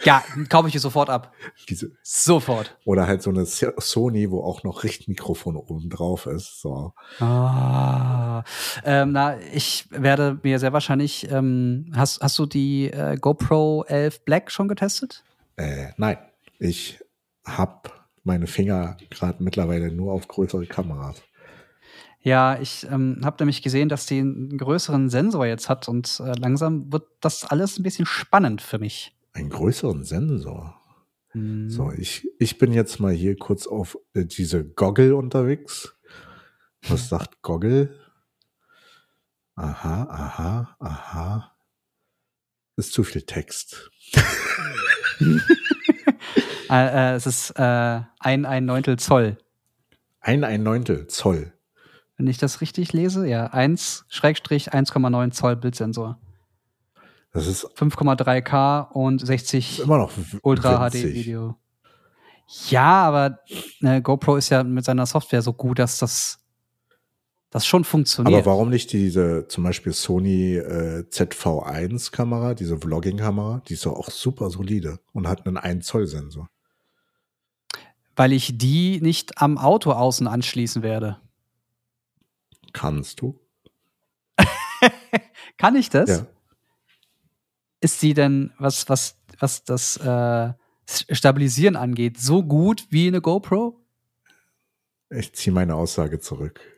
Ja, kaufe ich dir sofort ab. Diese, Sofort. oder halt so eine So- Sony, wo auch noch Richtmikrofon oben drauf ist. So. Ah, ähm, na, ich werde mir sehr wahrscheinlich, ähm, hast, hast du die äh, GoPro 11 Black schon getestet? Äh, nein, ich habe meine Finger gerade mittlerweile nur auf größere Kameras. Ja, ich ähm, habe nämlich gesehen, dass die einen größeren Sensor jetzt hat und äh, langsam wird das alles ein bisschen spannend für mich. Einen größeren Sensor. Hm. So, ich, ich bin jetzt mal hier kurz auf äh, diese Goggle unterwegs. Was sagt Goggle? Aha, aha, aha. Ist zu viel Text. Äh, äh, es ist äh, ein, ein Neuntel Zoll. Ein, ein Neuntel Zoll. Wenn ich das richtig lese, ja, 1 Schrägstrich 1,9 Zoll Bildsensor. Das ist 5,3K und 60 immer noch Ultra HD. Video. Ja, aber ne, GoPro ist ja mit seiner Software so gut, dass das, das schon funktioniert. Aber warum nicht diese zum Beispiel Sony äh, ZV1 Kamera, diese Vlogging-Kamera, die ist doch auch super solide und hat einen 1 Zoll Sensor. Weil ich die nicht am Auto außen anschließen werde. Kannst du? Kann ich das? Ja. Ist sie denn, was, was, was das äh, Stabilisieren angeht, so gut wie eine GoPro? Ich ziehe meine Aussage zurück.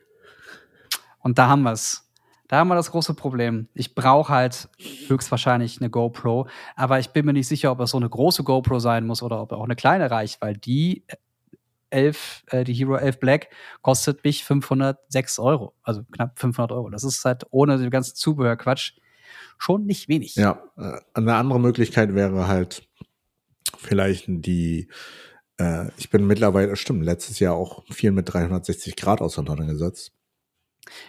Und da haben wir es. Da haben wir das große Problem. Ich brauche halt höchstwahrscheinlich eine GoPro, aber ich bin mir nicht sicher, ob es so eine große GoPro sein muss oder ob auch eine kleine reicht, weil die 11, äh, die Hero 11 Black kostet mich 506 Euro, also knapp 500 Euro. Das ist halt ohne den ganzen Zubehörquatsch schon nicht wenig. Ja, äh, eine andere Möglichkeit wäre halt vielleicht die, äh, ich bin mittlerweile, stimmt, letztes Jahr auch viel mit 360 Grad auseinandergesetzt.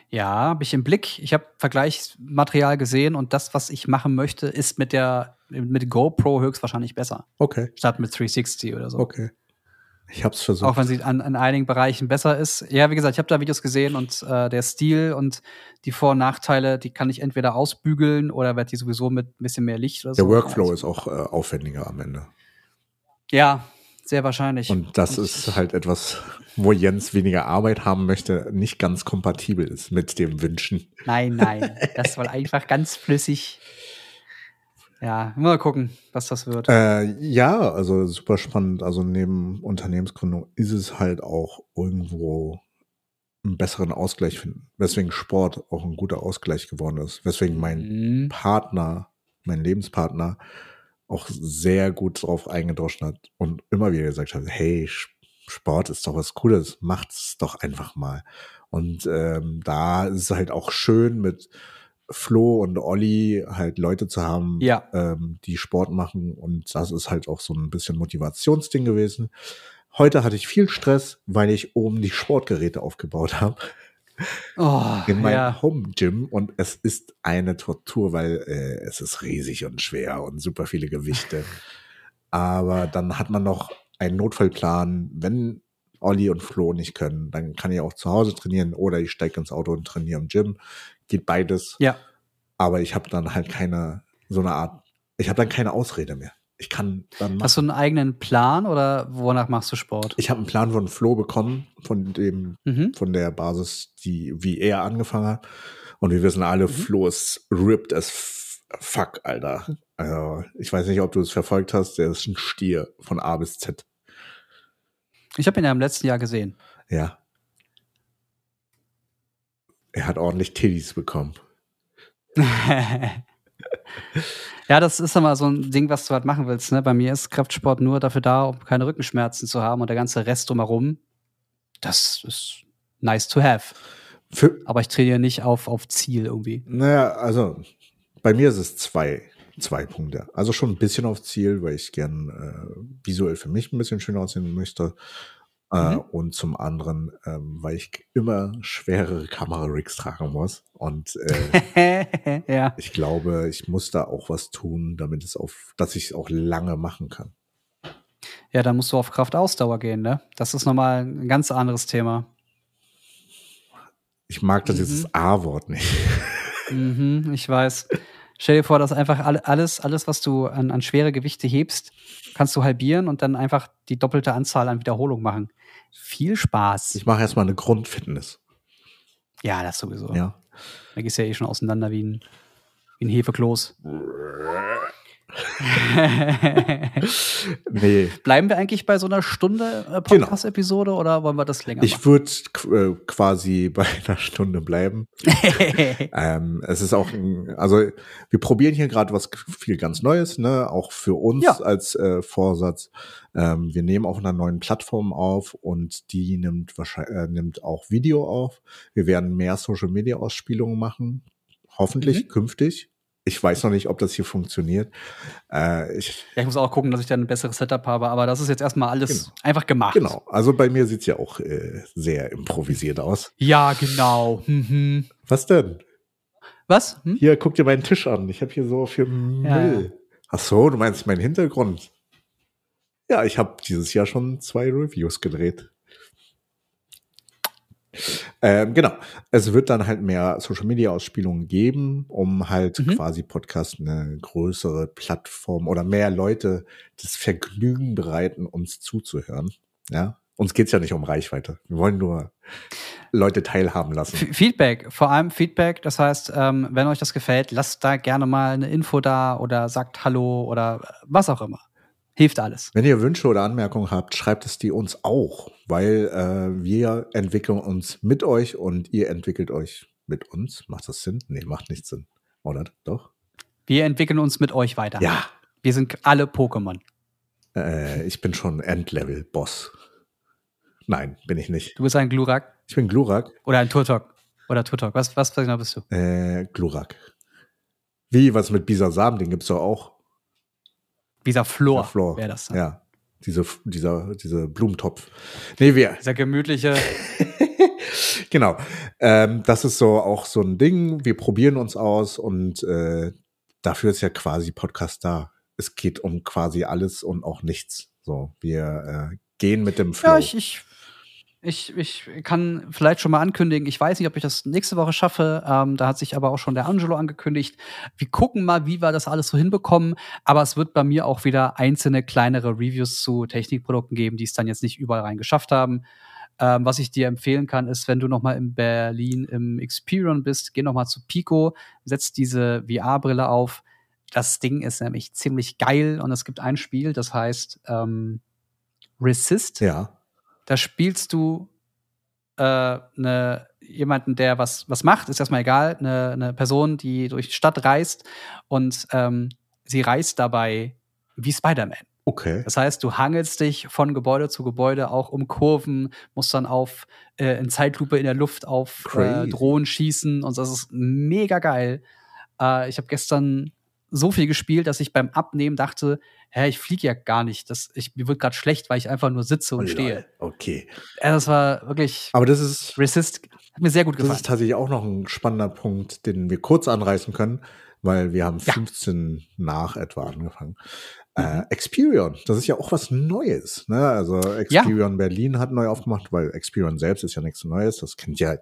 Ja, habe ich im Blick. Ich habe Vergleichsmaterial gesehen und das, was ich machen möchte, ist mit der mit GoPro höchstwahrscheinlich besser, Okay, statt mit 360 oder so. okay. Ich hab's versucht. Auch wenn sie an, an einigen Bereichen besser ist. Ja, wie gesagt, ich habe da Videos gesehen und äh, der Stil und die Vor- und Nachteile, die kann ich entweder ausbügeln oder werde die sowieso mit ein bisschen mehr Licht oder so. Der Workflow Also, ist auch äh, aufwendiger am Ende. Ja, sehr wahrscheinlich. Und das ist halt etwas, wo Jens weniger Arbeit haben möchte, nicht ganz kompatibel ist mit dem Wünschen. Nein, nein. Das soll einfach ganz flüssig. Ja, mal gucken, was das wird. Äh, ja, also super spannend. Also neben Unternehmensgründung ist es halt auch irgendwo einen besseren Ausgleich finden. Weswegen Sport auch ein guter Ausgleich geworden ist. Weswegen mein Mhm. Partner, mein Lebenspartner, auch sehr gut drauf eingedroschen hat und immer wieder gesagt hat, hey, Sport ist doch was Cooles, macht's doch einfach mal. Und ähm, da ist es halt auch schön mit Flo und Olli halt Leute zu haben, Ja. ähm, die Sport machen und das ist halt auch so ein bisschen Motivationsding gewesen. Heute hatte ich viel Stress, weil ich oben die Sportgeräte aufgebaut habe Oh, in meinem ja. Home Gym und es ist eine Tortur, weil äh, es ist riesig und schwer und super viele Gewichte. Aber dann hat man noch einen Notfallplan, wenn Olli und Flo nicht können, dann kann ich auch zu Hause trainieren oder ich steige ins Auto und trainiere im Gym. Geht beides. Ja. Aber ich habe dann halt keine so eine Art, ich habe dann keine Ausrede mehr. Ich kann dann machen. Hast du einen eigenen Plan oder wonach machst du Sport? ich habe einen Plan von Flo bekommen, von dem Mhm. von der Basis, die wie er angefangen hat. Und wir wissen alle, Flo ist ripped as fuck, Alter. Also, ich weiß nicht, ob du es verfolgt hast. Der ist ein Stier von A bis Z. Ich habe ihn ja im letzten Jahr gesehen. Ja. Er hat ordentlich Titties bekommen. ja, das ist immer so ein Ding, was du halt machen willst. Ne? Bei mir ist Kraftsport nur dafür da, um keine Rückenschmerzen zu haben und der ganze Rest drumherum, das ist nice to have. Für, Aber ich trainiere nicht auf, auf Ziel irgendwie. naja, also bei mir ist es zwei, zwei Punkte. Also schon ein bisschen auf Ziel, weil ich gern äh, visuell für mich ein bisschen schöner aussehen möchte. Äh, Mhm. und zum anderen, ähm, weil ich immer schwerere Kamera-Rigs tragen muss. Und äh, ja. ich glaube, ich muss da auch was tun, damit es auf, dass ich es auch lange machen kann. ja, dann musst du auf Kraftausdauer gehen, ne? Das ist nochmal ein ganz anderes Thema. Ich mag das Mhm. dieses A-Wort nicht. Mhm, ich weiß. Stell dir vor, dass einfach alle- alles, alles, was du an, an schwere Gewichte hebst, kannst du halbieren und dann einfach die doppelte Anzahl an Wiederholungen machen. Viel Spaß. Ich mache erstmal eine Grundfitness. ja, das sowieso. Ja. Da gehst du ja eh schon auseinander wie ein, wie ein Hefekloß. Nee, Bleiben wir eigentlich bei so einer Stunde äh, Podcast-Episode oder wollen wir das länger ich würde äh, quasi bei einer Stunde bleiben. Ähm, es ist auch, ein, also wir probieren hier gerade was viel ganz Neues, ne, auch für uns Ja. als äh, Vorsatz. Ähm, wir nehmen auf einer neuen Plattform auf und die nimmt wahrscheinlich äh, nimmt auch Video auf. Wir werden mehr Social Media Ausspielungen machen, hoffentlich Mhm. künftig. Ich weiß noch nicht, ob das hier funktioniert. Äh, ich, ja, ich muss auch gucken, dass ich dann ein besseres Setup habe, aber das ist jetzt erstmal alles Genau. einfach gemacht. genau, also bei mir sieht's ja auch äh, sehr improvisiert aus. Ja, genau. Mhm. Was denn? Was? Hm? Hier, guck dir meinen Tisch an. Ich habe hier so viel Müll. Ach so, du meinst meinen Hintergrund? Ja, ich habe dieses Jahr schon zwei Reviews gedreht. Ähm, genau. Es wird dann halt mehr Social Media Ausspielungen geben, um halt Mhm. quasi Podcast eine größere Plattform oder mehr Leute das Vergnügen bereiten, uns zuzuhören. Ja. Uns geht's ja nicht um Reichweite. Wir wollen nur Leute teilhaben lassen. F- Feedback, vor allem Feedback. Das heißt, ähm, wenn euch das gefällt, lasst da gerne mal eine Info da oder sagt Hallo oder was auch immer. Hilft alles. Wenn ihr Wünsche oder Anmerkungen habt, schreibt es die uns auch, weil äh, wir entwickeln uns mit euch und ihr entwickelt euch mit uns. Macht das Sinn? Nee, macht nicht Sinn. Oder doch? Wir entwickeln uns mit euch weiter. Ja, Wir sind alle Pokémon. äh, ich bin schon Endlevel-Boss. Nein, bin ich nicht. Du bist ein Glurak Ich bin Glurak. oder ein Turtok. Oder Turtok. Was, was genau bist du? Äh, Glurak. Wie, was mit Bisasam, den gibt's doch auch. Dieser Flor, Flor. wäre das dann. Ja, diese, dieser, diese Blumentopf. Nee, wir, Dieser gemütliche. genau. Ähm, das ist so auch so ein Ding. Wir probieren uns aus und äh, dafür ist ja quasi Podcast da. Es geht um quasi alles und auch nichts. So, wir äh, gehen mit dem Flow. Ja, ich, ich, ich, ich kann vielleicht schon mal ankündigen, ich weiß nicht, ob ich das nächste Woche schaffe. Ähm, da hat sich aber auch schon der Angelo angekündigt. Wir gucken mal, wie wir das alles so hinbekommen. Aber es wird bei mir auch wieder einzelne kleinere Reviews zu Technikprodukten geben, die es dann jetzt nicht überall rein geschafft haben. Ähm, was ich dir empfehlen kann, ist, wenn du noch mal in Berlin im Experion bist, geh noch mal zu Pico, setz diese VR-Brille auf. Das Ding ist nämlich ziemlich geil und es gibt ein Spiel, das heißt ähm, Resist. ja. Da spielst du äh, ne, jemanden, der was, was macht, ist erstmal egal, eine ne Person, die durch die Stadt reist und ähm, sie reist dabei wie Spider-Man. Okay. Das heißt, du hangelst dich von Gebäude zu Gebäude, auch um Kurven, musst dann auf äh, in Zeitlupe in der Luft auf äh. Drohnen schießen und das ist mega geil. Äh, ich habe gestern so viel gespielt, dass ich beim Abnehmen dachte, hä, ich fliege ja gar nicht. Das, ich, mir wird gerade schlecht, weil ich einfach nur sitze und Oh, stehe. Okay. Ja, das war wirklich Aber das ist, Resist. Hat mir sehr gut das gefallen. ist tatsächlich auch noch ein spannender Punkt, den wir kurz anreißen können, weil wir haben Ja. 15 nach etwa angefangen. Mhm. Äh, Experion, das ist ja auch was Neues. Ne? Also Experion Berlin hat neu aufgemacht, weil Experion selbst ist ja nichts Neues. Das kennt ja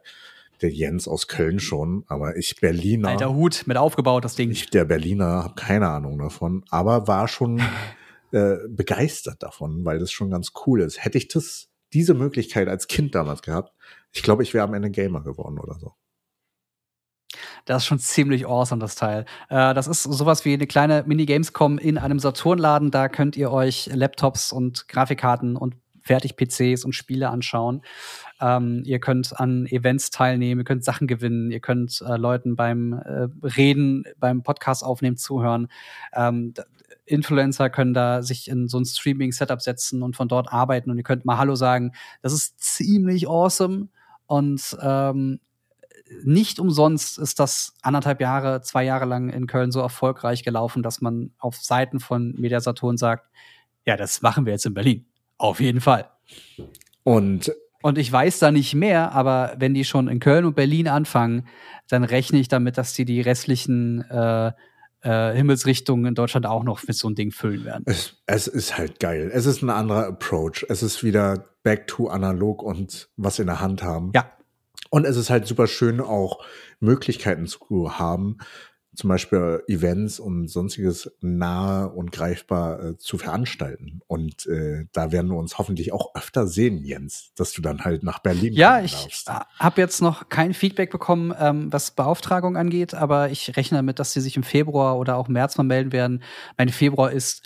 der Jens aus Köln schon, aber ich Berliner. Alter Hut mit aufgebaut, das Ding. Ich, der Berliner, habe keine Ahnung davon, aber war schon äh, begeistert davon, weil das schon ganz cool ist. Hätte ich das, diese Möglichkeit als Kind damals gehabt, ich glaube, ich wäre am Ende Gamer geworden oder so. Das ist schon ziemlich awesome, das Teil. Äh, das ist sowas wie eine kleine Mini-Gamescom in einem Saturnladen. Da könnt ihr euch Laptops und Grafikkarten und Fertig-PCs und Spiele anschauen. Ähm, ihr könnt an Events teilnehmen, ihr könnt Sachen gewinnen, ihr könnt äh, Leuten beim äh, Reden, beim Podcast aufnehmen, zuhören. Ähm, Influencer können da sich in so ein Streaming-Setup setzen und von dort arbeiten und ihr könnt mal Hallo sagen. Das ist ziemlich awesome und ähm, nicht umsonst ist das anderthalb Jahre, zwei Jahre lang in Köln so erfolgreich gelaufen, dass man auf Seiten von Media Saturn sagt, ja, das machen wir jetzt in Berlin. Auf jeden Fall. Und Und ich weiß da nicht mehr, aber wenn die schon in Köln und Berlin anfangen, dann rechne ich damit, dass die die restlichen äh, äh, Himmelsrichtungen in Deutschland auch noch mit so einem Ding füllen werden. es, es ist halt geil. Es ist ein anderer Approach. Es ist wieder back to analog und was in der Hand haben. Ja, Und es ist halt super schön, auch Möglichkeiten zu haben, zum Beispiel Events und sonstiges nahe und greifbar äh, zu veranstalten. Und äh, da werden wir uns hoffentlich auch öfter sehen, Jens, dass du dann halt nach Berlin Ja, ich habe jetzt noch kein Feedback bekommen, ähm, was Beauftragung angeht, aber ich rechne damit, dass sie sich im Februar oder auch März mal melden werden. Mein Februar ist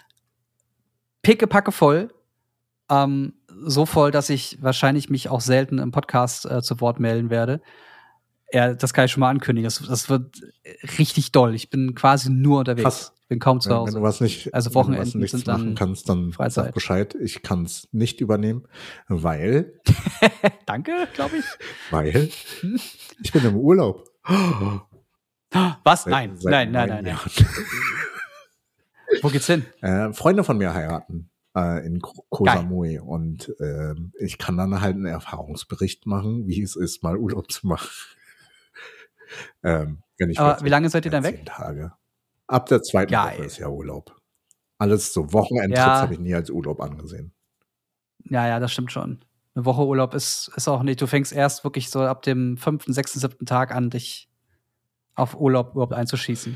pickepacke voll. Ähm, so voll, dass ich wahrscheinlich mich auch selten im Podcast äh, zu Wort melden werde. Ja, das kann ich schon mal ankündigen. Das, das wird richtig doll. Ich bin quasi nur unterwegs. Krass. Ich bin kaum zu Wenn, wenn Hause. du was nicht, Also wenn du was Wochenenden sind machen dann kannst, dann Freizeit. sag Bescheid. Ich kann es nicht übernehmen, weil, Danke, glaube ich. weil ich bin im Urlaub. Was? Seit- Nein, seit nein, nein, nein, nein. Jahren. Wo geht's hin? Äh, Freunde von mir heiraten äh, in Ko Koh. Samui und ähm, ich kann dann halt einen Erfahrungsbericht machen, wie es ist, mal Urlaub zu machen. Ähm, Aber wie lange seid ihr dann zehn weg? Tage. Ab der zweiten Geil. Woche ist ja Urlaub. Alles so Wochenendtrips Ja. habe ich nie als Urlaub angesehen. Ja, ja, das stimmt schon. Eine Woche Urlaub ist, ist auch nicht. Du fängst erst wirklich so ab dem fünften, sechsten, siebten Tag an, dich auf Urlaub überhaupt einzuschießen.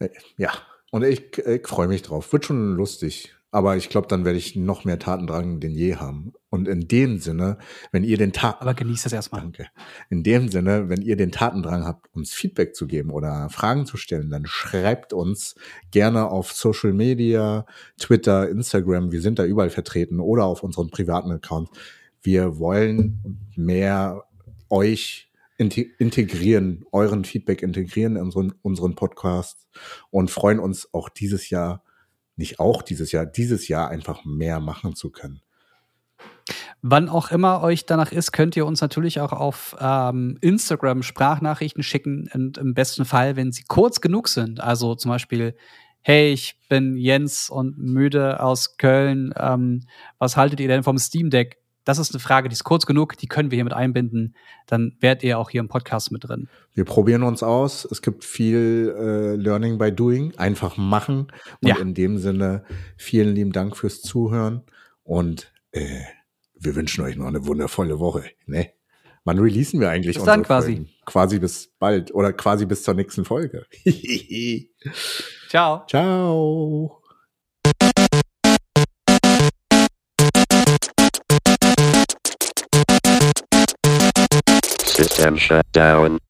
Äh, Ja, und ich, ich freue mich drauf. Wird schon lustig. Aber ich glaube, dann werde ich noch mehr Tatendrang denn je haben. Und in dem Sinne, wenn ihr den Tag Aber genieß das erstmal. Danke. In dem Sinne, wenn ihr den Tatendrang habt, uns Feedback zu geben oder Fragen zu stellen, dann schreibt uns gerne auf Social Media, Twitter, Instagram, wir sind da überall vertreten oder auf unseren privaten Account. Wir wollen mehr euch inte- integrieren, euren Feedback integrieren in unseren, unseren Podcast und freuen uns auch dieses Jahr, nicht auch dieses Jahr, dieses Jahr einfach mehr machen zu können. Wann auch immer euch danach ist, könnt ihr uns natürlich auch auf ähm, Instagram Sprachnachrichten schicken und im besten Fall, wenn sie kurz genug sind. Also zum Beispiel, hey, ich bin Jens und müde aus Köln. Ähm, was haltet ihr denn vom Steam Deck? Das ist eine Frage, die ist kurz genug, die können wir hier mit einbinden. Dann werdet ihr auch hier im Podcast mit drin. Wir probieren uns aus. Es gibt viel äh, Learning by Doing. Einfach machen. Und Ja. in dem Sinne, vielen lieben Dank fürs Zuhören. Und äh, wir wünschen euch noch eine wundervolle Woche. Ne? Wann releasen wir eigentlich Bis dann unsere quasi. Folgen? Quasi bis bald oder quasi bis zur nächsten Folge. Ciao. Ciao. System shut down.